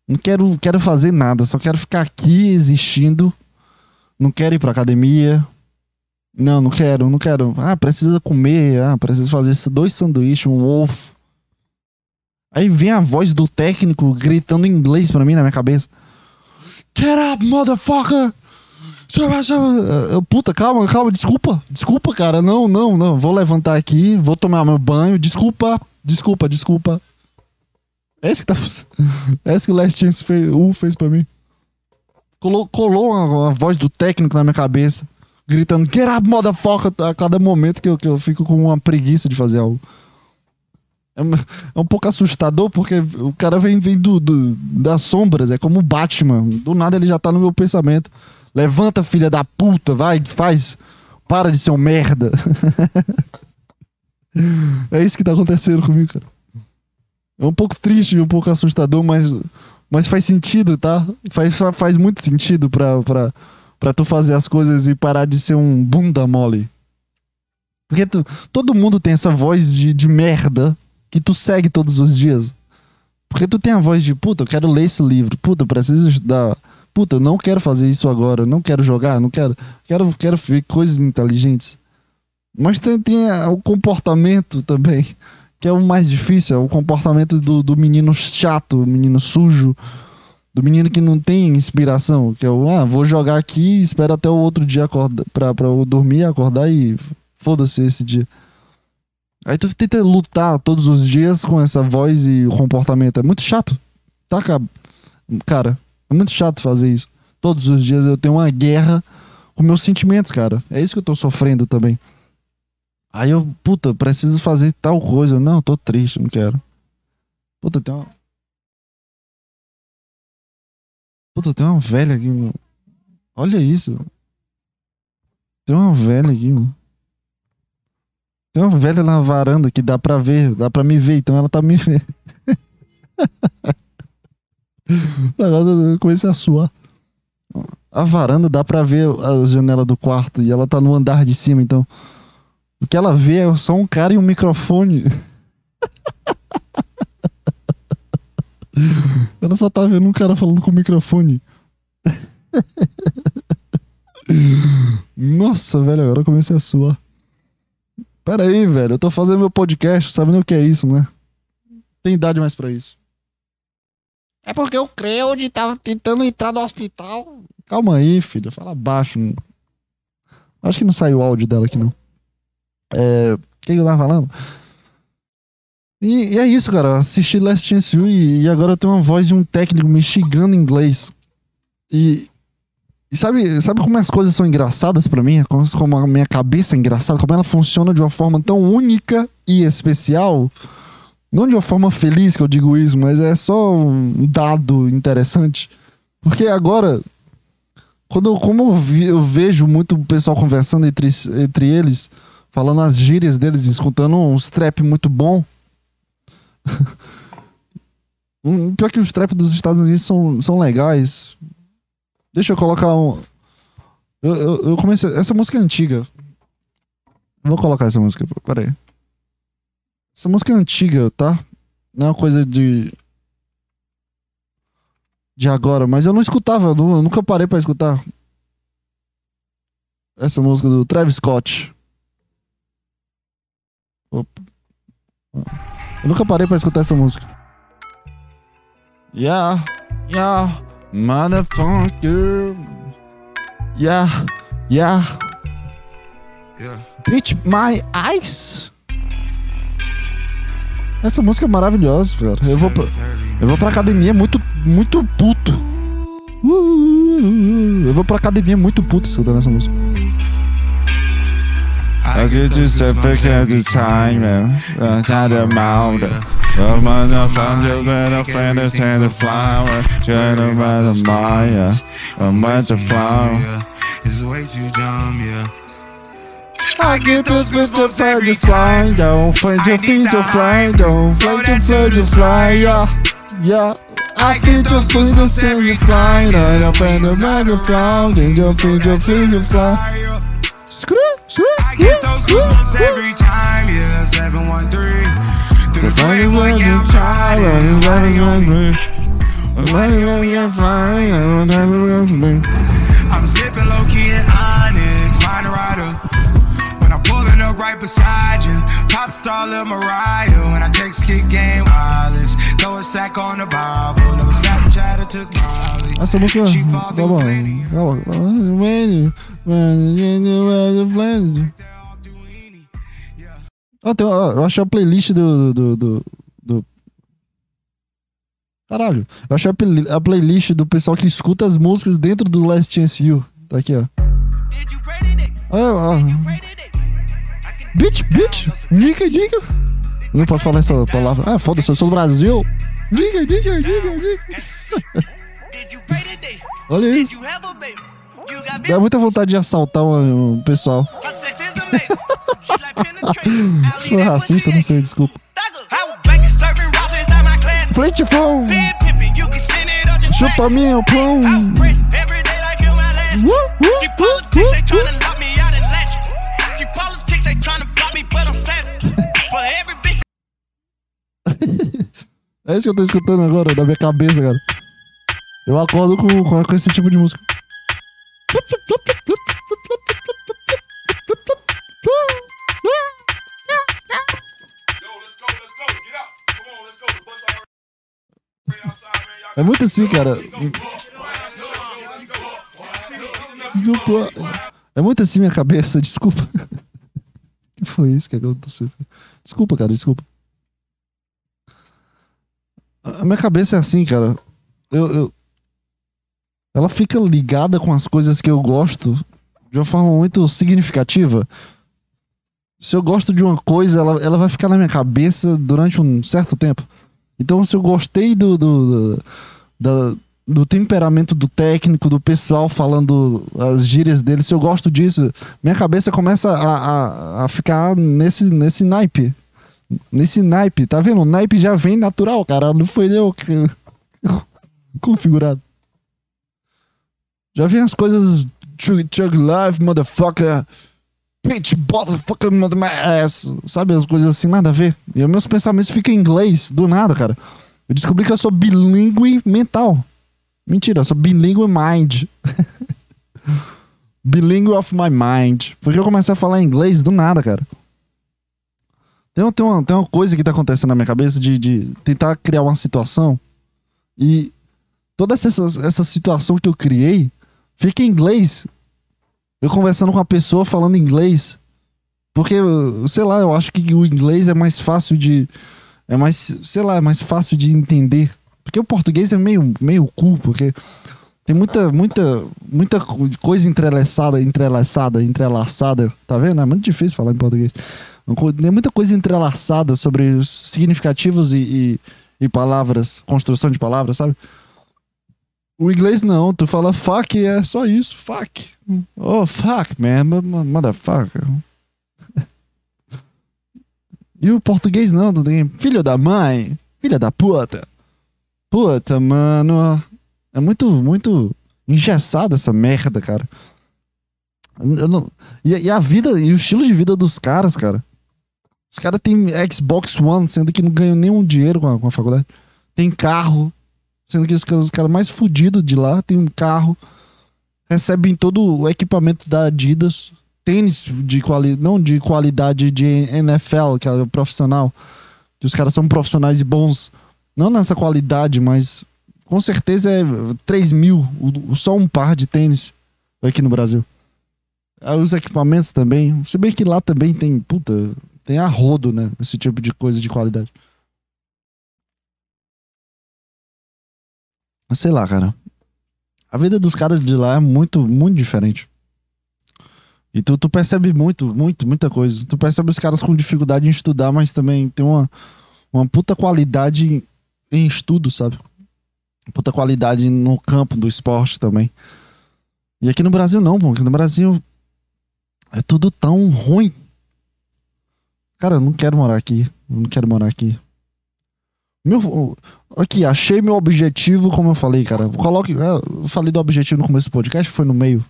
Não quero, quero fazer nada, só quero ficar aqui existindo. Não quero ir pra academia. Não, não quero, não quero. Ah, precisa comer. Ah, precisa fazer dois sanduíches, um ovo. Aí vem a voz do técnico gritando em inglês pra mim na minha cabeça. Get up, motherfucker! Eu, puta, calma, calma, desculpa, desculpa, cara. Não, não, não. Vou levantar aqui, vou tomar meu banho. Desculpa, desculpa, desculpa. É que tá. [LAUGHS] É que o Last Chance fez, U fez pra mim. Colou, colou a, voz do técnico na minha cabeça, gritando, get up, motherfucker, a cada momento que eu, que eu fico com uma preguiça de fazer algo. É, é um pouco assustador, porque o cara vem, vem do, do, das sombras, é como o Batman. Do nada ele já tá no meu pensamento. Levanta, filha da puta, vai, faz. Para de ser um merda. [LAUGHS] é isso que tá acontecendo comigo, cara. É um pouco triste e um pouco assustador, mas, mas faz sentido, tá? Faz, faz muito sentido pra, pra, pra tu fazer as coisas e parar de ser um bunda mole. Porque tu, todo mundo tem essa voz de, de merda que tu segue todos os dias. Porque tu tem a voz de, puta, eu quero ler esse livro, puta, eu preciso estudar puta, eu não quero fazer isso agora, não quero jogar, não quero, quero, quero ver coisas inteligentes. Mas tem, tem o comportamento também, que é o mais difícil, é o comportamento do, do menino chato, menino sujo, do menino que não tem inspiração, que é o, ah, vou jogar aqui espero até o outro dia acordar, pra, pra eu dormir, acordar e foda-se esse dia. Aí tu tenta lutar todos os dias com essa voz e o comportamento. É muito chato. Tá, cara? É muito chato fazer isso. Todos os dias eu tenho uma guerra com meus sentimentos, cara. É isso que eu tô sofrendo também. Aí eu, puta, preciso fazer tal coisa. Não, tô triste, não quero. Puta, tem uma. Puta, tem uma velha aqui. Meu. Olha isso. Tem uma velha aqui, mano. Tem uma velha na varanda que dá pra ver, dá pra me ver, então ela tá me vendo. [LAUGHS] [LAUGHS] Agora eu comecei a suar. A varanda dá pra ver a janela do quarto e ela tá no andar de cima, então. O que ela vê é só um cara e um microfone. [LAUGHS] ela só tá vendo um cara falando com o microfone. [LAUGHS] Nossa, velho, agora eu comecei a suar. Pera aí, velho, eu tô fazendo meu podcast, sabe nem o que é isso, né? Tem idade mais pra isso. É porque o Creude tava tentando entrar no hospital. Calma aí, filho, fala baixo. Acho que não saiu o áudio dela aqui, não. É. O que, eu tava falando? E, e, é isso, cara. Assisti Last Chance U e, e agora tenho uma voz de um técnico me xingando em inglês. E, e sabe, sabe como as coisas são engraçadas para mim? Como a minha cabeça é engraçada, como ela funciona de uma forma tão única e especial. Não de uma forma feliz que eu digo isso, mas é só um dado interessante. Porque agora, quando como eu, vi, eu vejo muito pessoal conversando entre, entre eles, falando as gírias deles, escutando um trap muito bom. [LAUGHS] pior que os trap dos Estados Unidos são, são legais. Deixa eu colocar um. Eu, eu, eu, comecei. Essa música é antiga. Vou colocar essa música. Pera aí. Essa música é antiga, tá? Não é uma coisa de. De agora, mas eu não escutava, eu nunca parei pra escutar. Essa música do Travis Scott. Opa. Eu nunca parei pra escutar essa música. Yeah, yeah. Motherfucker. Yeah, yeah. Yeah. Bitch My Eyes. Essa música é maravilhosa, cara. Eu vou pra, eu vou pra academia muito, muito puto. Eu vou pra academia muito puto escutando essa música. I get this perfect every time, man. Not a mouth. The motherfucker better friend is in the flower. Trying about the Maya. I'm at the flower. It's way too dumb, yeah. I get this good to play the fly, don't find your feet to fly, don't find your fly to fly, yeah, yeah. I feel just good to say you fly, and I'm in the bag of fly, then you feel your feet to fly. I get those goosebumps every time, yeah, 713. Through the 41 young child, I'm running on me. I'm running on your flying, I'm sipping low key in Onyx, find a rider. Up right beside you, pop star Lil Mariah. When I take skit game wireless, throw a stack on the Bible. Never Snapchat or took Molly. Essa música, tá bom, tá bom. Ah, tem, ah, eu achei a playlist do, do, do, do... Caralho, eu achei a, a, playlist do pessoal que escuta as músicas dentro do Last Chance U. Tá aqui, ó. Ah, ah. Bitch, bitch, nigga, nigga. Não posso falar essa palavra. Ah, foda-se, eu sou do Brasil. Nigga, nigga, nigga, nigga. Olha isso. Dá muita vontade de assaltar o, um pessoal. [LAUGHS] Sou racista, não sei, desculpa. Frente pão. Chupa meu pão. Uh, uh, uh, é isso que eu tô escutando agora, da minha cabeça, cara. Eu acordo com, com esse tipo de música. É muito assim, cara. É muito assim minha cabeça, desculpa. [LAUGHS] que foi isso que aconteceu? Desculpa, cara, desculpa. A minha cabeça é assim, cara. Eu, eu, ela fica ligada com as coisas que eu gosto de uma forma muito significativa. Se eu gosto de uma coisa, ela, ela vai ficar na minha cabeça durante um certo tempo. Então, se eu gostei do, do, do, do temperamento do técnico, do pessoal falando as gírias dele, se eu gosto disso, minha cabeça começa a, a, a ficar nesse, nesse naipe. Nesse naipe, tá vendo? O naipe já vem natural, cara. Não foi eu que. [LAUGHS] configurado. Já vem as coisas. Chug, chug live, motherfucker. Bitch, motherfucker, mother my ass. Sabe, as coisas assim, nada a ver. E meus pensamentos ficam em inglês, do nada, cara. Eu descobri que eu sou bilíngue mental. Mentira, eu sou bilíngue mind. [LAUGHS] bilíngue of my mind. Porque eu comecei a falar inglês do nada, cara. Tem, uma- tem, uma, tem uma coisa que tá acontecendo na minha cabeça de, de tentar criar uma situação e toda essa, essa situação que eu criei fica em inglês. Eu conversando com a pessoa falando inglês. Porque, sei lá, eu acho que o inglês é mais fácil de. É mais, sei lá, é mais fácil de entender. Porque o português é meio, meio cu, porque tem muita, muita, muita co- coisa entrelaçada, entrelaçada, entrelaçada. Tá vendo? É muito difícil falar em português. Tem muita coisa entrelaçada sobre os significativos e, e, e palavras, construção de palavras, sabe? O inglês não, tu fala fuck e é só isso, fuck. Oh, fuck, man, mo- mo- motherfucker. [LAUGHS] E o português não, tu tem filho da mãe, filha da puta. Puta, mano. É muito, muito engessado essa merda, cara. Não- E, e a vida, e o estilo de vida dos caras, cara. Os caras têm Xbox One, sendo que não ganham nenhum dinheiro com a, com a faculdade. Tem carro, sendo que os caras, mais fudidos de lá tem um carro. Recebem todo o equipamento da Adidas. Tênis de qualidade, não de qualidade de NFL, que é profissional. Que os caras são profissionais e bons. Não nessa qualidade, mas com certeza é 3 mil, só um par de tênis aqui no Brasil. Aí Os equipamentos também. Se bem que lá também tem, puta, tem a rodo, né? Esse tipo de coisa de qualidade. Mas sei lá, cara. A vida dos caras de lá é muito, muito diferente. E tu, tu percebe muito, muito, muita coisa. Tu percebe os caras com dificuldade em estudar, mas também tem uma, uma puta qualidade em, em estudo, sabe? Puta qualidade no campo do esporte também. E aqui no Brasil não, pô. Aqui no Brasil é tudo tão ruim. Cara, eu não quero morar aqui. Eu não quero morar aqui. Meu, aqui, achei meu objetivo, como eu falei, cara. Coloque. é, Eu falei do objetivo no começo do podcast, foi no meio.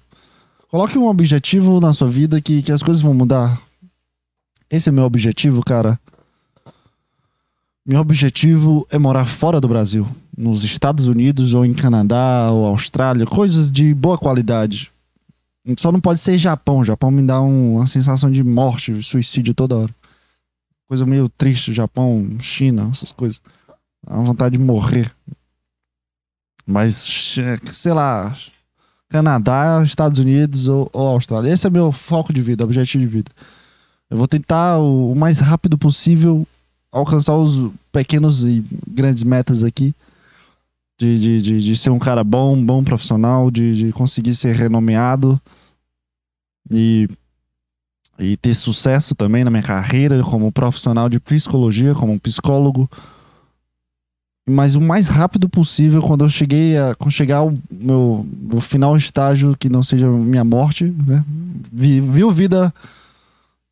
Coloque um objetivo na sua vida que, que as coisas vão mudar. Esse é meu objetivo, cara. Meu objetivo é morar fora do Brasil. Nos Estados Unidos, ou em Canadá, ou Austrália. Coisas de boa qualidade. Só não pode ser Japão. Japão me dá um- uma sensação de morte, suicídio toda hora. Coisa meio triste. Japão, China, essas coisas. Dá uma vontade de morrer. Mas, sei lá, Canadá, Estados Unidos ou, ou Austrália. Esse é meu foco de vida, objetivo de vida. Eu vou tentar o, o mais rápido possível alcançar os pequenos e grandes metas aqui. De, de, de, de ser um cara bom, bom profissional, de, de conseguir ser renomeado e, e ter sucesso também na minha carreira como profissional de psicologia, como psicólogo. Mas o mais rápido possível, quando eu cheguei a quando chegar ao meu, meu final estágio, que não seja minha morte, né? Vi, viu vida.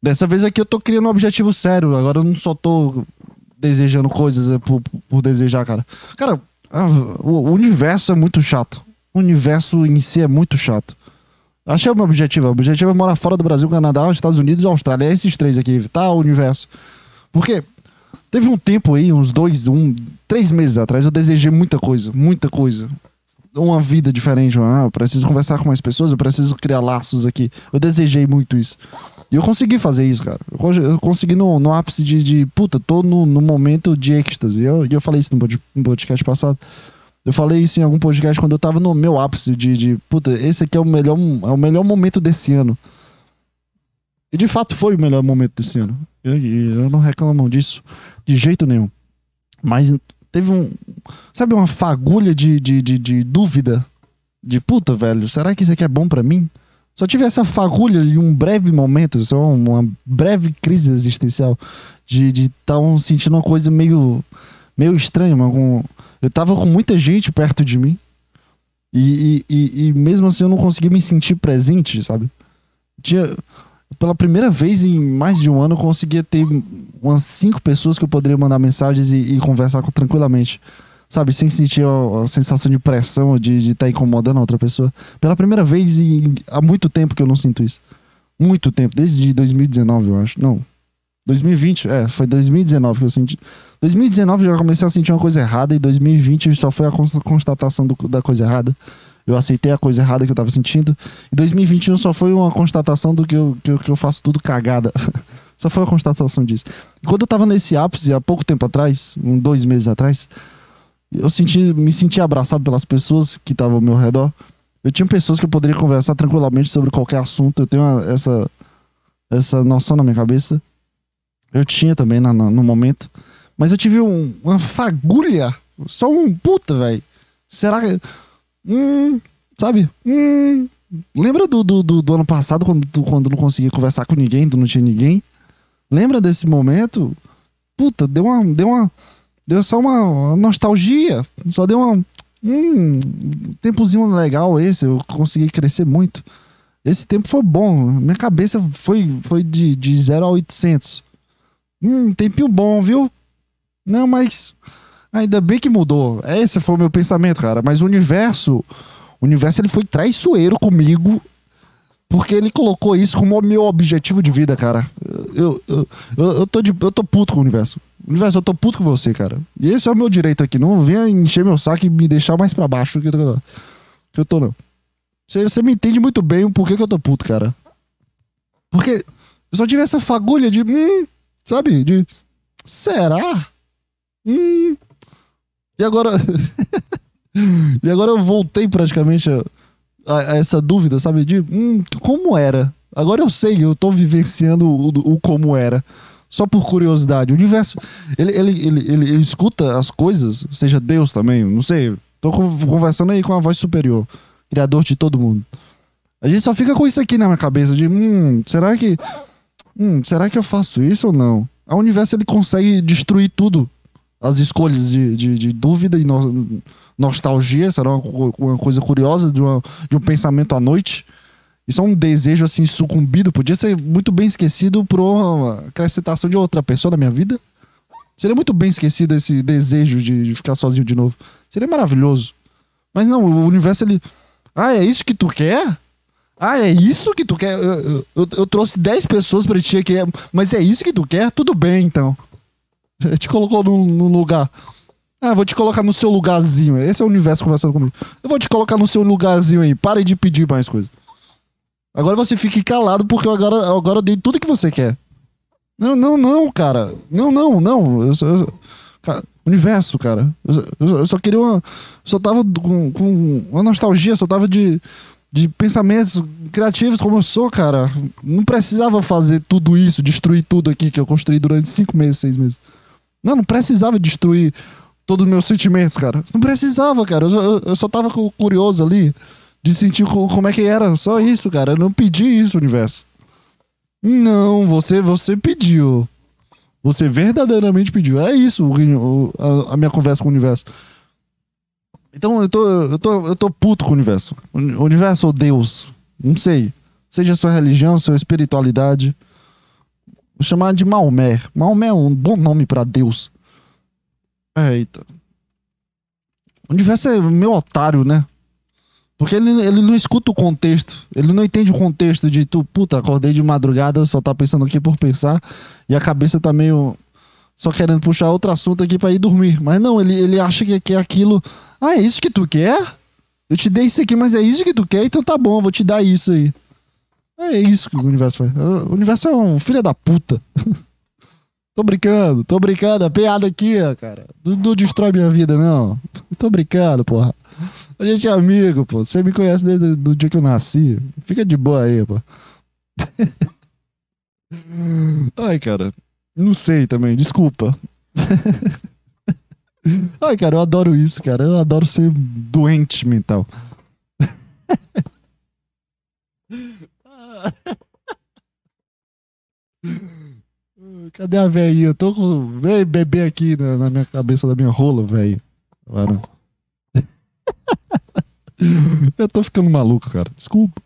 Dessa vez aqui eu tô criando um objetivo sério. Agora eu não só tô desejando coisas é, por, por desejar, cara. Cara, o o universo é muito chato. O universo em si é muito chato. Achei o meu objetivo. O objetivo é morar fora do Brasil, Canadá, Estados Unidos e Austrália. É esses três aqui, tá? O universo. Porque teve um tempo aí, uns dois, um, três meses atrás, eu desejei muita coisa, muita coisa. Uma vida diferente. Ah, eu preciso conversar com mais pessoas, eu preciso criar laços aqui. Eu desejei muito isso. E eu consegui fazer isso, cara. Eu cons- Eu consegui no, no ápice de, de. Puta, tô no, no momento de êxtase. E eu, eu falei isso no podcast passado. Eu falei isso em algum podcast quando eu tava no meu ápice de, de puta, esse aqui é o melhor, é o melhor momento desse ano. E de fato foi o melhor momento desse ano. Eu, eu não reclamo disso de jeito nenhum. Mas teve um. Sabe, uma fagulha de, de, de, de dúvida? De puta, velho, será que isso aqui é bom pra mim? Só tive essa fagulha em um breve momento, só uma breve crise existencial de estar de tá um- sentindo uma coisa meio meio estranho, mas com, eu tava com muita gente perto de mim. E, e, e, e mesmo assim eu não consegui me sentir presente, sabe? Tinha, pela primeira vez em mais de um ano eu conseguia ter umas cinco pessoas que eu poderia mandar mensagens e, e conversar com, tranquilamente. Sabe, sem sentir a, a sensação de pressão, de estar tá incomodando a outra pessoa. Pela primeira vez em, há muito tempo que eu não sinto isso. Muito tempo, desde 2019, eu acho. Não, 2020, é, foi 2019 que eu senti. 2019 eu já comecei a sentir uma coisa errada e 2020 só foi a constatação do, da coisa errada. Eu aceitei a coisa errada que eu tava sentindo. E 2021 só foi uma constatação do que eu, que eu, que eu faço tudo cagada. [LAUGHS] só foi uma constatação disso. E quando eu tava nesse ápice, há pouco tempo atrás, um, dois meses atrás, eu senti, me senti abraçado pelas pessoas que estavam ao meu redor. Eu tinha pessoas que eu poderia conversar tranquilamente sobre qualquer assunto. Eu tenho uma, essa, essa noção na minha cabeça. Eu tinha também na, na, no momento. Mas eu tive um, uma fagulha. Só um puta, velho. Será que. Hum, sabe? Hum. Lembra do, do, do, do, ano passado, quando tu quando não conseguia conversar com ninguém, tu não tinha ninguém? Lembra desse momento? Puta, deu uma. Deu uma. Deu só uma nostalgia. Só deu uma. Hum, tempozinho legal esse. Eu consegui crescer muito. Esse tempo foi bom. Minha cabeça foi, foi de, de 0 a 800. Hum, tempinho bom, viu? Não, mas ainda bem que mudou. Esse foi o meu pensamento, cara. Mas o universo, o universo ele foi traiçoeiro comigo porque ele colocou isso como meu objetivo de vida, cara. Eu, eu, eu, eu, tô, de, eu tô puto com o universo. Universo, eu tô puto com você, cara. E esse é o meu direito aqui. Não venha encher meu saco e me deixar mais pra baixo que eu tô, que eu tô não. Você, você me entende muito bem o porquê que eu tô puto, cara. Porque eu só tive essa fagulha de. Hum, Sabe? De. Será? Hum. E agora. [LAUGHS] e agora eu voltei praticamente a, a, essa dúvida, sabe? De hum, como era. Agora eu sei, eu tô vivenciando o, o como era. Só por curiosidade. O universo, ele, ele, ele, ele, ele escuta as coisas, seja Deus também, não sei. Tô conversando aí com a voz superior, criador de todo mundo. A gente só fica com isso aqui na minha cabeça de, hum, será que hum, será que eu faço isso ou não? O universo ele consegue destruir tudo. As escolhas de, de, de dúvida e no, nostalgia, será uma, uma, coisa curiosa de, uma, de um pensamento à noite. Isso é um desejo assim sucumbido, podia ser muito bem esquecido por acrescentação de outra pessoa na minha vida. Seria muito bem esquecido esse desejo de, de ficar sozinho de novo. Seria maravilhoso. Mas não, o universo ele. Ah, é isso que tu quer? Ah, é isso que tu quer? Eu, eu, eu trouxe 10 pessoas pra ti aqui, mas é isso que tu quer? Tudo bem, então. Te colocou no, no lugar. Ah, vou te colocar no seu lugarzinho. Esse é o universo conversando comigo. Eu vou te colocar no seu lugarzinho aí. Pare de pedir mais coisas. Agora você fique calado porque agora, agora eu dei tudo que você quer. Não, não, não, cara. Não, não, não. Eu, eu, cara, universo, cara. Eu, eu, só queria uma. Só tava com, com uma nostalgia, só tava de de pensamentos criativos como eu sou, cara, não precisava fazer tudo isso, destruir tudo aqui que eu construí durante cinco meses, seis meses. Não, não precisava destruir todos os meus sentimentos, cara. Não precisava, cara. Eu, eu, eu só tava curioso ali de sentir como é que era. Só isso, cara. Eu não pedi isso, universo. Não, você, você pediu. Você verdadeiramente pediu. É isso o, a, a minha conversa com o universo. Então eu tô, eu tô, eu tô puto com o universo. O universo ou Deus, não sei. Seja sua religião, sua espiritualidade. Vou chamar de Maomé. Maomé é um bom nome para Deus. Eita. O universo é meu otário, né? Porque ele, ele não escuta o contexto. Ele não entende o contexto de tu, puta, acordei de madrugada, só tá pensando aqui por pensar. E a cabeça tá meio. Só querendo puxar outro assunto aqui para ir dormir. Mas não, ele, ele acha que, é aquilo ah, é isso que tu quer? Eu te dei isso aqui, mas é isso que tu quer, então tá bom, vou te dar isso aí. É isso que o universo faz. O universo é um filho da puta. [LAUGHS] tô brincando, tô brincando. A piada aqui, ó, cara. Não, não, destrói minha vida, não. [LAUGHS] Tô brincando, porra. A gente é amigo, pô. Você me conhece desde o dia que eu nasci. Fica de boa aí, pô. [LAUGHS] Ai, cara. Não sei também, desculpa. [LAUGHS] Ai, cara, eu adoro isso, cara. Eu adoro ser doente mental. [LAUGHS] Cadê a velhinha? Eu tô com. Vem bebê aqui na, na minha cabeça da minha rola, velho. [LAUGHS] Eu tô ficando maluco, cara. Desculpa.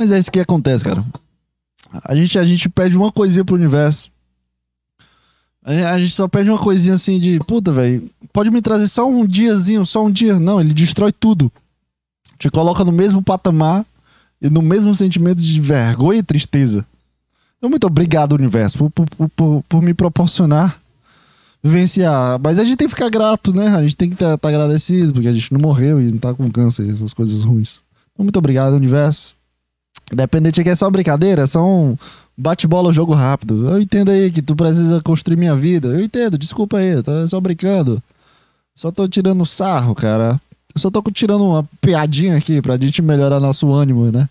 Mas é isso que acontece, cara. A gente, a gente pede uma coisinha pro universo. A gente só pede uma coisinha assim de, puta, velho, pode me trazer só um diazinho, só um dia. Não, ele destrói tudo. Te coloca no mesmo patamar e no mesmo sentimento de vergonha e tristeza. Então, muito obrigado, universo, por, por, por, por me proporcionar vivenciar. Mas a gente tem que ficar grato, né? A gente tem que estar tá agradecido, porque a gente não morreu e não tá com câncer, essas coisas ruins. Então, muito obrigado, universo. Independente que é só brincadeira, é só um bate-bola, jogo rápido. Eu entendo aí que tu precisa construir minha vida. Eu entendo, desculpa aí, tô só brincando. Só tô tirando sarro, cara. Eu só tô tirando uma piadinha aqui pra gente melhorar nosso ânimo, né?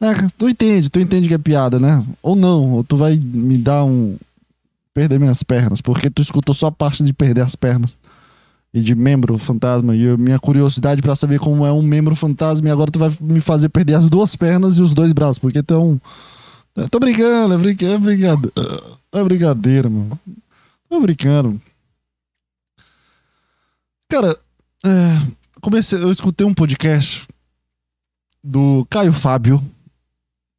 É, tu entende, tu entende que é piada, né? Ou não, ou tu vai me dar um. perder minhas pernas, porque tu escutou só a parte de perder as pernas e de membro fantasma e a minha curiosidade para saber como é um membro fantasma e agora tu vai me fazer perder as duas pernas e os dois braços, porque tu é um... Tô brincando, é brincando, é é brincadeira, mano. Tô brincando. Cara, é, comecei, eu escutei um podcast do Caio Fábio,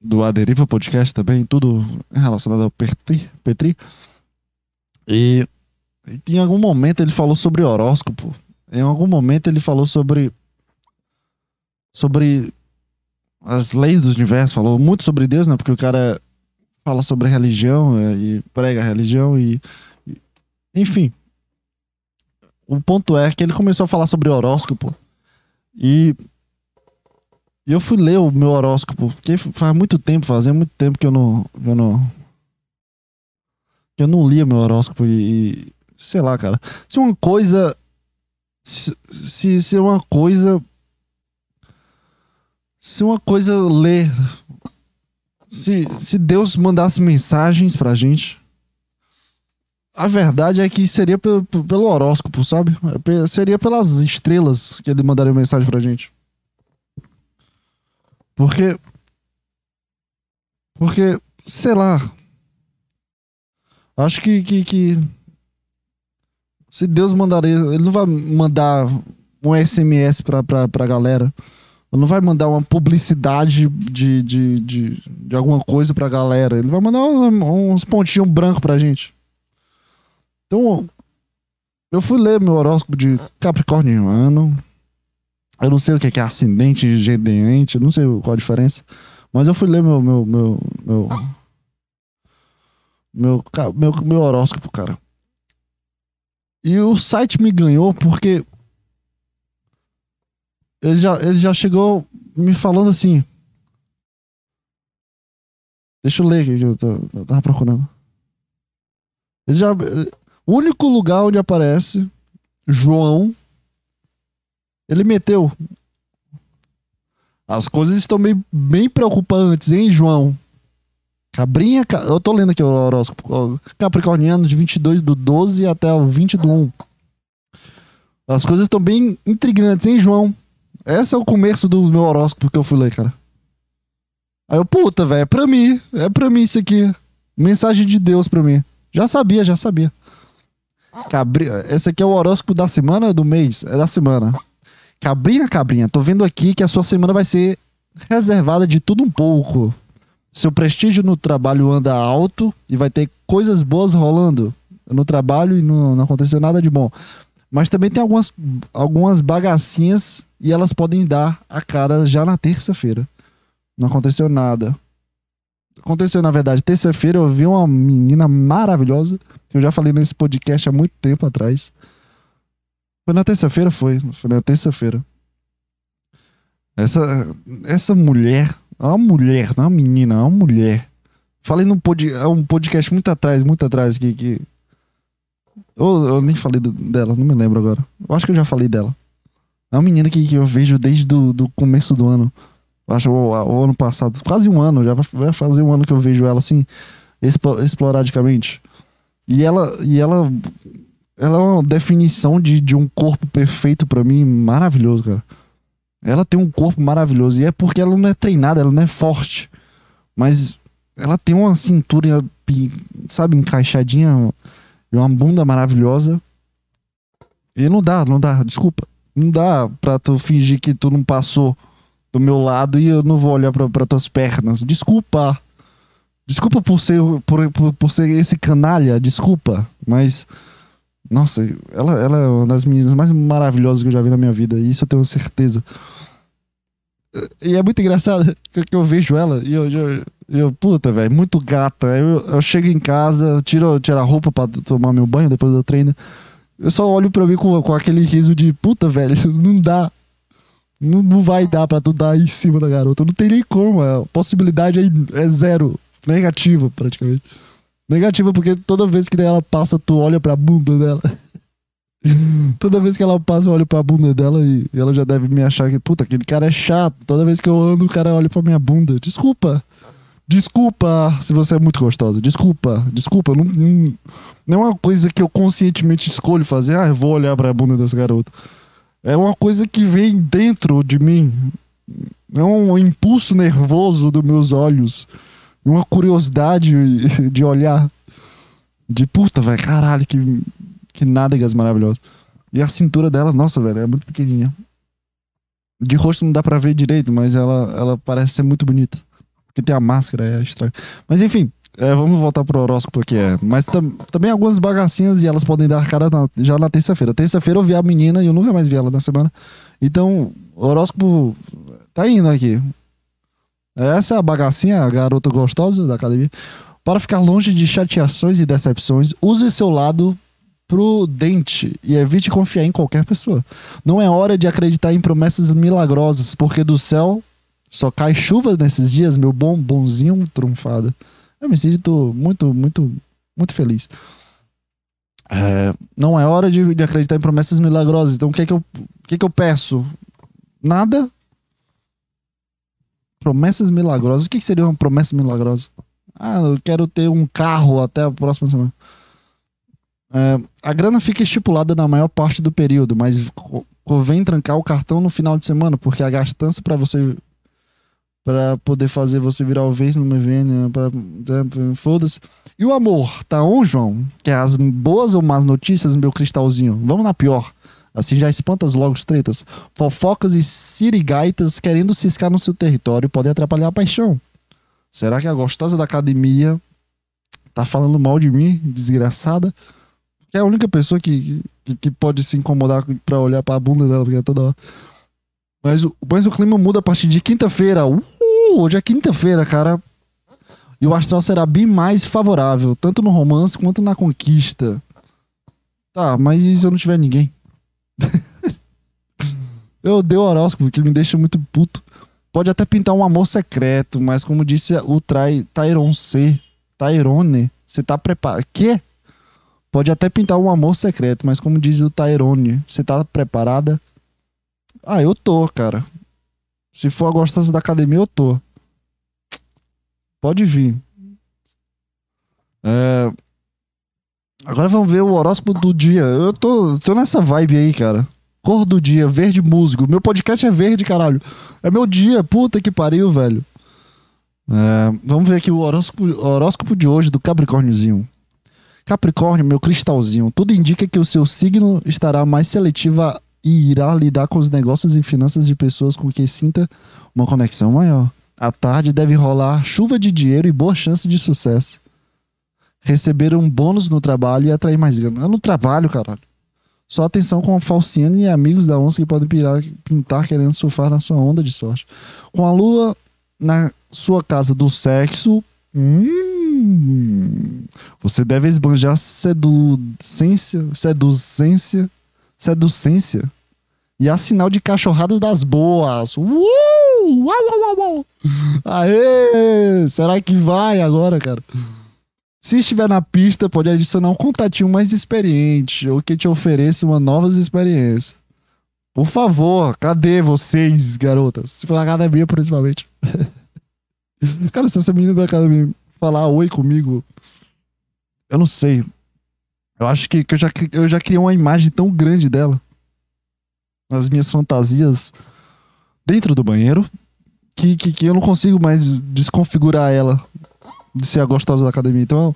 do Aderiva Podcast também, tudo relacionado ao Petri. Petri. E em algum momento ele falou sobre horóscopo. Em algum momento ele falou sobre. Sobre as leis do universo. Falou muito sobre Deus, né? Porque o cara fala sobre religião é, e prega religião e. Enfim. O ponto é que ele começou a falar sobre horóscopo. E. E eu fui ler o meu horóscopo, porque faz muito tempo, fazia muito tempo que eu não. Que eu não, que eu não lia meu horóscopo e, sei lá, cara. Se uma coisa. Se, se, uma coisa. Se uma coisa ler. Se, se Deus mandasse mensagens pra gente. A verdade é que seria pelo, pelo horóscopo, sabe? Seria pelas estrelas que ele mandaria mensagem pra gente. Porque. Porque, sei lá. Acho que, que, que se Deus mandaria, ele não vai mandar um SMS pra, pra, pra galera. Ele não vai mandar uma publicidade de, de, de, de alguma coisa pra galera. Ele vai mandar uns, pontinhos brancos pra gente. Então, eu fui ler meu horóscopo de Capricorniano. Eu não sei o que é ascendente, gedeante, não sei qual a diferença. Mas eu fui ler meu meu meu meu meu, meu, meu horóscopo, cara. E o site me ganhou porque ele já, ele já chegou me falando assim. Deixa eu ler aqui que eu, eu tava procurando. Ele já. O único lugar onde aparece João. Ele meteu. As coisas estão bem, bem preocupantes, hein, João? Cabrinha, eu tô lendo aqui o horóscopo. Capricorniano de 22 do 12 até o 20 do 1. As coisas estão bem intrigantes, hein, João? Esse é o começo do meu horóscopo que eu fui ler, cara. Aí eu, puta, velho, é pra mim. É pra mim isso aqui. Mensagem de Deus pra mim. Já sabia, já sabia. Cabri... Esse aqui é o horóscopo da semana do mês? É da semana. Cabrinha, cabrinha, tô vendo aqui que a sua semana vai ser reservada de tudo um pouco. Seu prestígio no trabalho anda alto e vai ter coisas boas rolando no trabalho e não, não aconteceu nada de bom. Mas também tem algumas, algumas bagacinhas e elas podem dar a cara já na terça-feira. Não aconteceu nada. Aconteceu, na verdade, terça-feira eu vi uma menina maravilhosa. Eu já falei nesse podcast há muito tempo atrás. Foi na terça-feira? Foi. Foi na terça-feira. Essa, essa mulher uma mulher, não é uma menina, é uma mulher. Falei num pod, é um podcast muito atrás, muito atrás que. que... Eu, eu nem falei do, dela, não me lembro agora. Eu acho que eu já falei dela. É uma menina que, que eu vejo desde do, do começo do ano. Acho o, o, ano passado. Quase um ano, já vai fazer um ano que eu vejo ela assim, esporadicamente. E ela. E ela. Ela é uma definição de, de um corpo perfeito para mim, maravilhoso, cara. Ela tem um corpo maravilhoso. E é porque ela não é treinada, ela não é forte. Mas ela tem uma cintura, sabe, encaixadinha. E uma bunda maravilhosa. E não dá, não dá, desculpa. Não dá pra tu fingir que tu não passou do meu lado e eu não vou olhar pra, pra tuas pernas. Desculpa. Desculpa por ser, por, por, por ser esse canalha, desculpa. Mas, nossa, ela, ela é uma das meninas mais maravilhosas que eu já vi na minha vida. Isso eu tenho certeza. E é muito engraçado que eu vejo ela e eu, eu, eu puta, velho, muito gata. Eu, eu chego em casa, tiro, tiro a roupa pra tomar meu banho depois do treino. Eu só olho pra mim com, com aquele riso de puta, velho, [LAUGHS] não dá. Não, não vai dar pra tu dar em cima da garota. Não tem nem como. A possibilidade é, é zero. Negativa, praticamente. Negativa porque toda vez que ela passa, tu olha pra bunda dela. [LAUGHS] toda vez que ela passa, eu olho pra bunda dela e ela já deve me achar que, puta, aquele cara é chato. Toda vez que eu ando, o cara olha pra minha bunda. Desculpa. Desculpa se você é muito gostosa. Desculpa. Desculpa. Não, não, não é uma coisa que eu conscientemente escolho fazer. Ah, eu vou olhar pra bunda dessa garota. É uma coisa que vem dentro de mim. É um impulso nervoso dos meus olhos. Uma curiosidade [LAUGHS] de olhar. De puta, velho. Caralho, que, que nádegas maravilhosas. E a cintura dela, nossa, velho, é muito pequenininha. De rosto não dá pra ver direito, mas ela, ela parece ser muito bonita. Porque tem a máscara, é estranho. Mas enfim, é, vamos voltar pro horóscopo aqui. É. Mas tam, também algumas bagacinhas e elas podem dar cara na, já na terça-feira. Terça-feira eu vi a menina e eu nunca mais vi ela na semana. Então, horóscopo tá indo aqui. Essa é a bagacinha, a garota gostosa da academia. Para ficar longe de chateações e decepções, use seu lado prudente e evite confiar em qualquer pessoa. Não é hora de acreditar em promessas milagrosas, porque do céu só cai chuva nesses dias, meu bom bonzinho trunfado. Eu me sinto muito, muito, muito feliz. É, não é hora de, de, acreditar em promessas milagrosas. Então, o que é que eu, o que é que eu peço? Nada. Promessas milagrosas. O que, seria uma promessa milagrosa? Ah, eu quero ter um carro até a próxima semana. É, a grana fica estipulada na maior parte do período, mas convém trancar o cartão no final de semana, porque a gastança para você para poder fazer você virar o vez no MVN, para foda-se. E o amor, tá on, João? Que é as boas ou más notícias, meu cristalzinho? Vamos na pior. Assim já espantas logo os tretas. Fofocas e sirigaitas querendo ciscar no seu território podem atrapalhar a paixão. Será que a gostosa da academia tá falando mal de mim, desgraçada? Que é a única pessoa que, que, que pode se incomodar pra olhar pra bunda dela, porque é toda hora. Mas, mas o clima muda a partir de quinta-feira. Uh, hoje é quinta-feira, cara. E o astral será bem mais favorável, tanto no romance quanto na conquista. Tá, mas e se eu não tiver ninguém? [LAUGHS] eu odeio horóscopo, que me deixa muito puto. Pode até pintar um amor secreto, mas como disse o Trai, Tyron C, Tyrone, você tá preparado? Quê? Pode até pintar um amor secreto, mas como diz o Tyrone, você tá preparada? Ah, eu tô, cara. Se for a gostosa da academia, eu tô. Pode vir. É... Agora vamos ver o horóscopo do dia. Eu tô, tô nessa vibe aí, cara. Cor do dia, verde musgo. Meu podcast é verde, caralho. É meu dia, puta que pariu, velho. É... Vamos ver aqui o horóscopo, horóscopo de hoje do Capricórniozinho. Capricórnio, meu cristalzinho. Tudo indica que o seu signo estará mais seletiva e irá lidar com os negócios e finanças de pessoas com quem sinta uma conexão maior. À tarde deve rolar chuva de dinheiro e boa chance de sucesso. Receber um bônus no trabalho e atrair mais grana. Eu não trabalho, caralho. Só atenção com a Falciane e amigos da onça que podem pirar, pintar querendo surfar na sua onda de sorte. Com a lua na sua casa do sexo. Hum, você deve esbanjar seduzência, seduzência, seduzência e há sinal de cachorrada das boas. Uh! Aê! Será que vai agora, cara? Se estiver na pista, pode adicionar um contatinho mais experiente ou que te ofereça uma novas experiências. Por favor, cadê vocês, garotas? Se for na academia, principalmente. [LAUGHS] cara, se essa menina da academia falar oi comigo, eu não sei. Eu acho que, que eu, já, eu já criei uma imagem tão grande dela nas minhas fantasias dentro do banheiro que, que, que eu não consigo mais desconfigurar ela de ser a gostosa da academia. Então,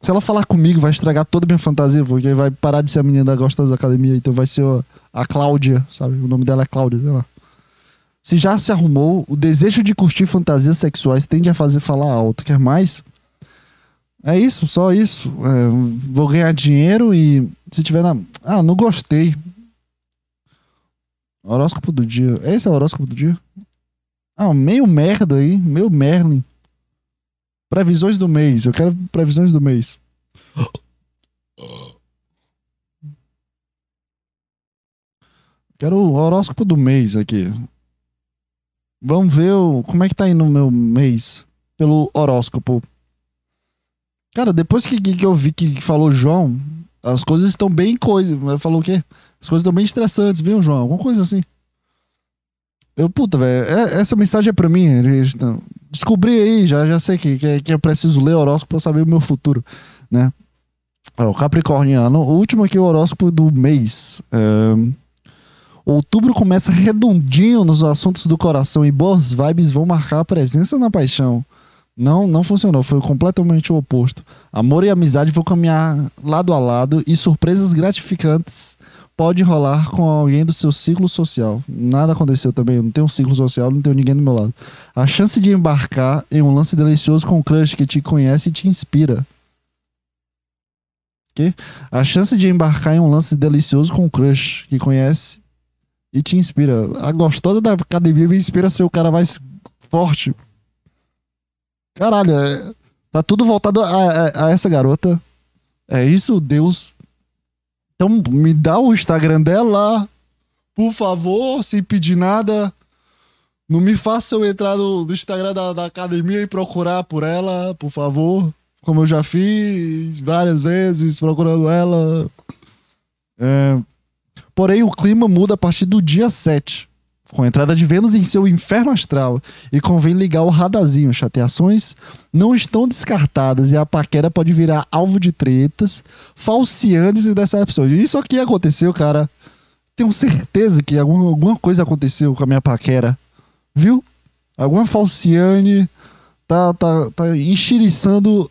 se ela falar comigo, vai estragar toda a minha fantasia, porque vai parar de ser a menina da gostosa da academia, então vai ser a Cláudia, sabe? O nome dela é Cláudia, sei lá. Se já se arrumou, o desejo de curtir fantasias sexuais tende a fazer falar alto. Quer mais? É isso, só isso. É, vou ganhar dinheiro e se tiver na. Ah, não gostei. Horóscopo do dia. Esse é o horóscopo do dia? Ah, meio merda aí, meio Merlin. Previsões do mês. Eu quero previsões do mês. Quero o horóscopo do mês aqui. Vamos ver o, como é que tá indo o meu mês pelo horóscopo. Cara, depois que, que eu vi que falou João, as coisas estão bem coisa. Falou o quê? As coisas estão bem estressantes, viu, João? Alguma coisa assim. Eu, puta, velho, é, essa mensagem é pra mim. Descobri aí, já, já sei que, que, que eu preciso ler horóscopo pra saber o meu futuro, né? O Capricorniano, o último aqui o horóscopo do mês. É... Outubro começa redondinho nos assuntos do coração e boas vibes vão marcar a presença na paixão. Não, não funcionou, foi completamente o oposto. Amor e amizade vão caminhar lado a lado e surpresas gratificantes pode rolar com alguém do seu ciclo social. Nada aconteceu também, eu não tenho um ciclo social, não tenho ninguém do meu lado. A chance de embarcar em um lance delicioso com um crush que te conhece e te inspira. Que? A chance de embarcar em um lance delicioso com um crush que conhece e te inspira. A gostosa da academia me inspira a ser o cara mais forte. Caralho, é, tá tudo voltado a, a, a, essa garota. É isso, Deus. Então me dá o Instagram dela, por favor, sem pedir nada. Não me faça eu entrar no, no Instagram da, da academia e procurar por ela, por favor. Como eu já fiz várias vezes procurando ela. É, Porém, o clima muda a partir do dia 7, com a entrada de Vênus em seu inferno astral, e convém ligar o radazinho. Chateações não estão descartadas e a paquera pode virar alvo de tretas, falcianes e decepções. Isso aqui aconteceu, cara. Tenho certeza que alguma, alguma coisa aconteceu com a minha paquera. Viu? Alguma falciane tá, tá, tá enxeriçando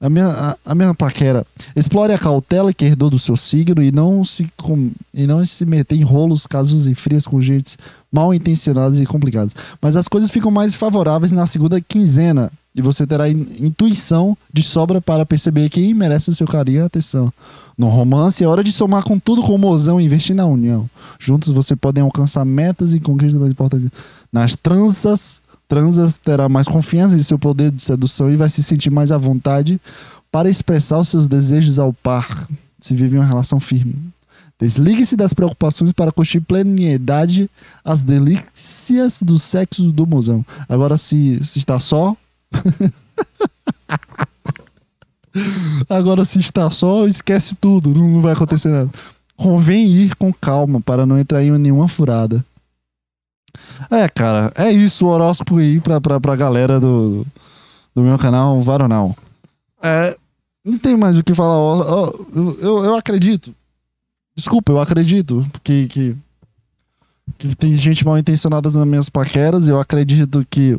a minha, a, a, minha paquera. Explore a cautela que herdou do seu signo e não se, com, e não se meter em rolos, casos e frias com gente mal intencionadas e complicadas. Mas as coisas ficam mais favoráveis na segunda quinzena e você terá in, intuição de sobra para perceber quem merece o seu carinho e atenção. No romance, é hora de somar com tudo com o mozão e investir na união. Juntos você podem alcançar metas e conquistas mais importantes. Nas tranças transas terá mais confiança em seu poder de sedução e vai se sentir mais à vontade para expressar os seus desejos ao par, se vive uma relação firme. Desligue-se das preocupações para curtir plenidade as delícias do sexo do mozão. Agora, se, se está só. [LAUGHS] Agora, se está só, esquece tudo, não vai acontecer nada. Convém ir com calma para não entrar em nenhuma furada. É, cara, é isso o horóscopo aí pra, pra, pra galera do, do meu canal Varonal. É, não tem mais o que falar. Eu, eu, eu acredito. Desculpa, eu acredito que, que, que tem gente mal intencionada nas minhas paqueras. Eu acredito que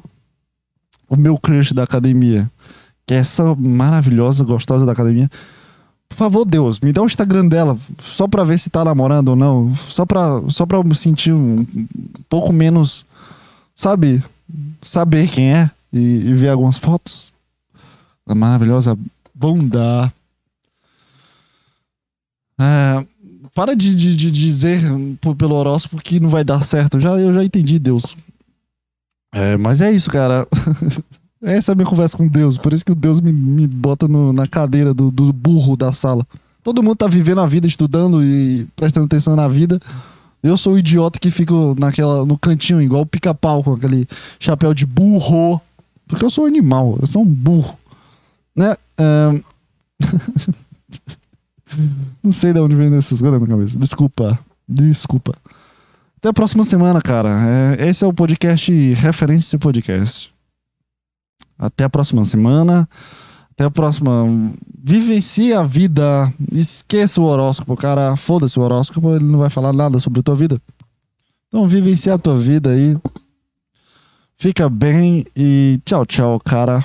o meu crush da academia, que é essa maravilhosa, gostosa da academia, por favor, Deus, me dá o Instagram dela, só pra ver se tá namorando ou não. Só pra, só pra eu me sentir um, pouco menos, sabe? Saber quem é e, e ver algumas fotos. A maravilhosa bunda. É, para de, de, de, dizer pelo horóscopo que não vai dar certo. Já, eu já entendi, Deus. É, mas é isso, cara. [LAUGHS] Essa é a minha conversa com Deus. Por isso que o Deus me, me bota no, na cadeira do, do burro da sala. Todo mundo tá vivendo a vida, estudando e prestando atenção na vida. Eu sou o idiota que fico naquela, no cantinho, igual o pica-pau, com aquele chapéu de burro. Porque eu sou um animal, eu sou um burro. Né? Um... [LAUGHS] Não sei de onde vem essas coisas na minha cabeça. Desculpa. Desculpa. Até a próxima semana, cara. É, esse é o podcast Referência Podcast. Até a próxima semana. Até a próxima. Vivencie a vida. Esqueça o horóscopo, cara. Foda-se o horóscopo, ele não vai falar nada sobre a tua vida. Então vivencie a tua vida aí. Fica bem e tchau, tchau, cara.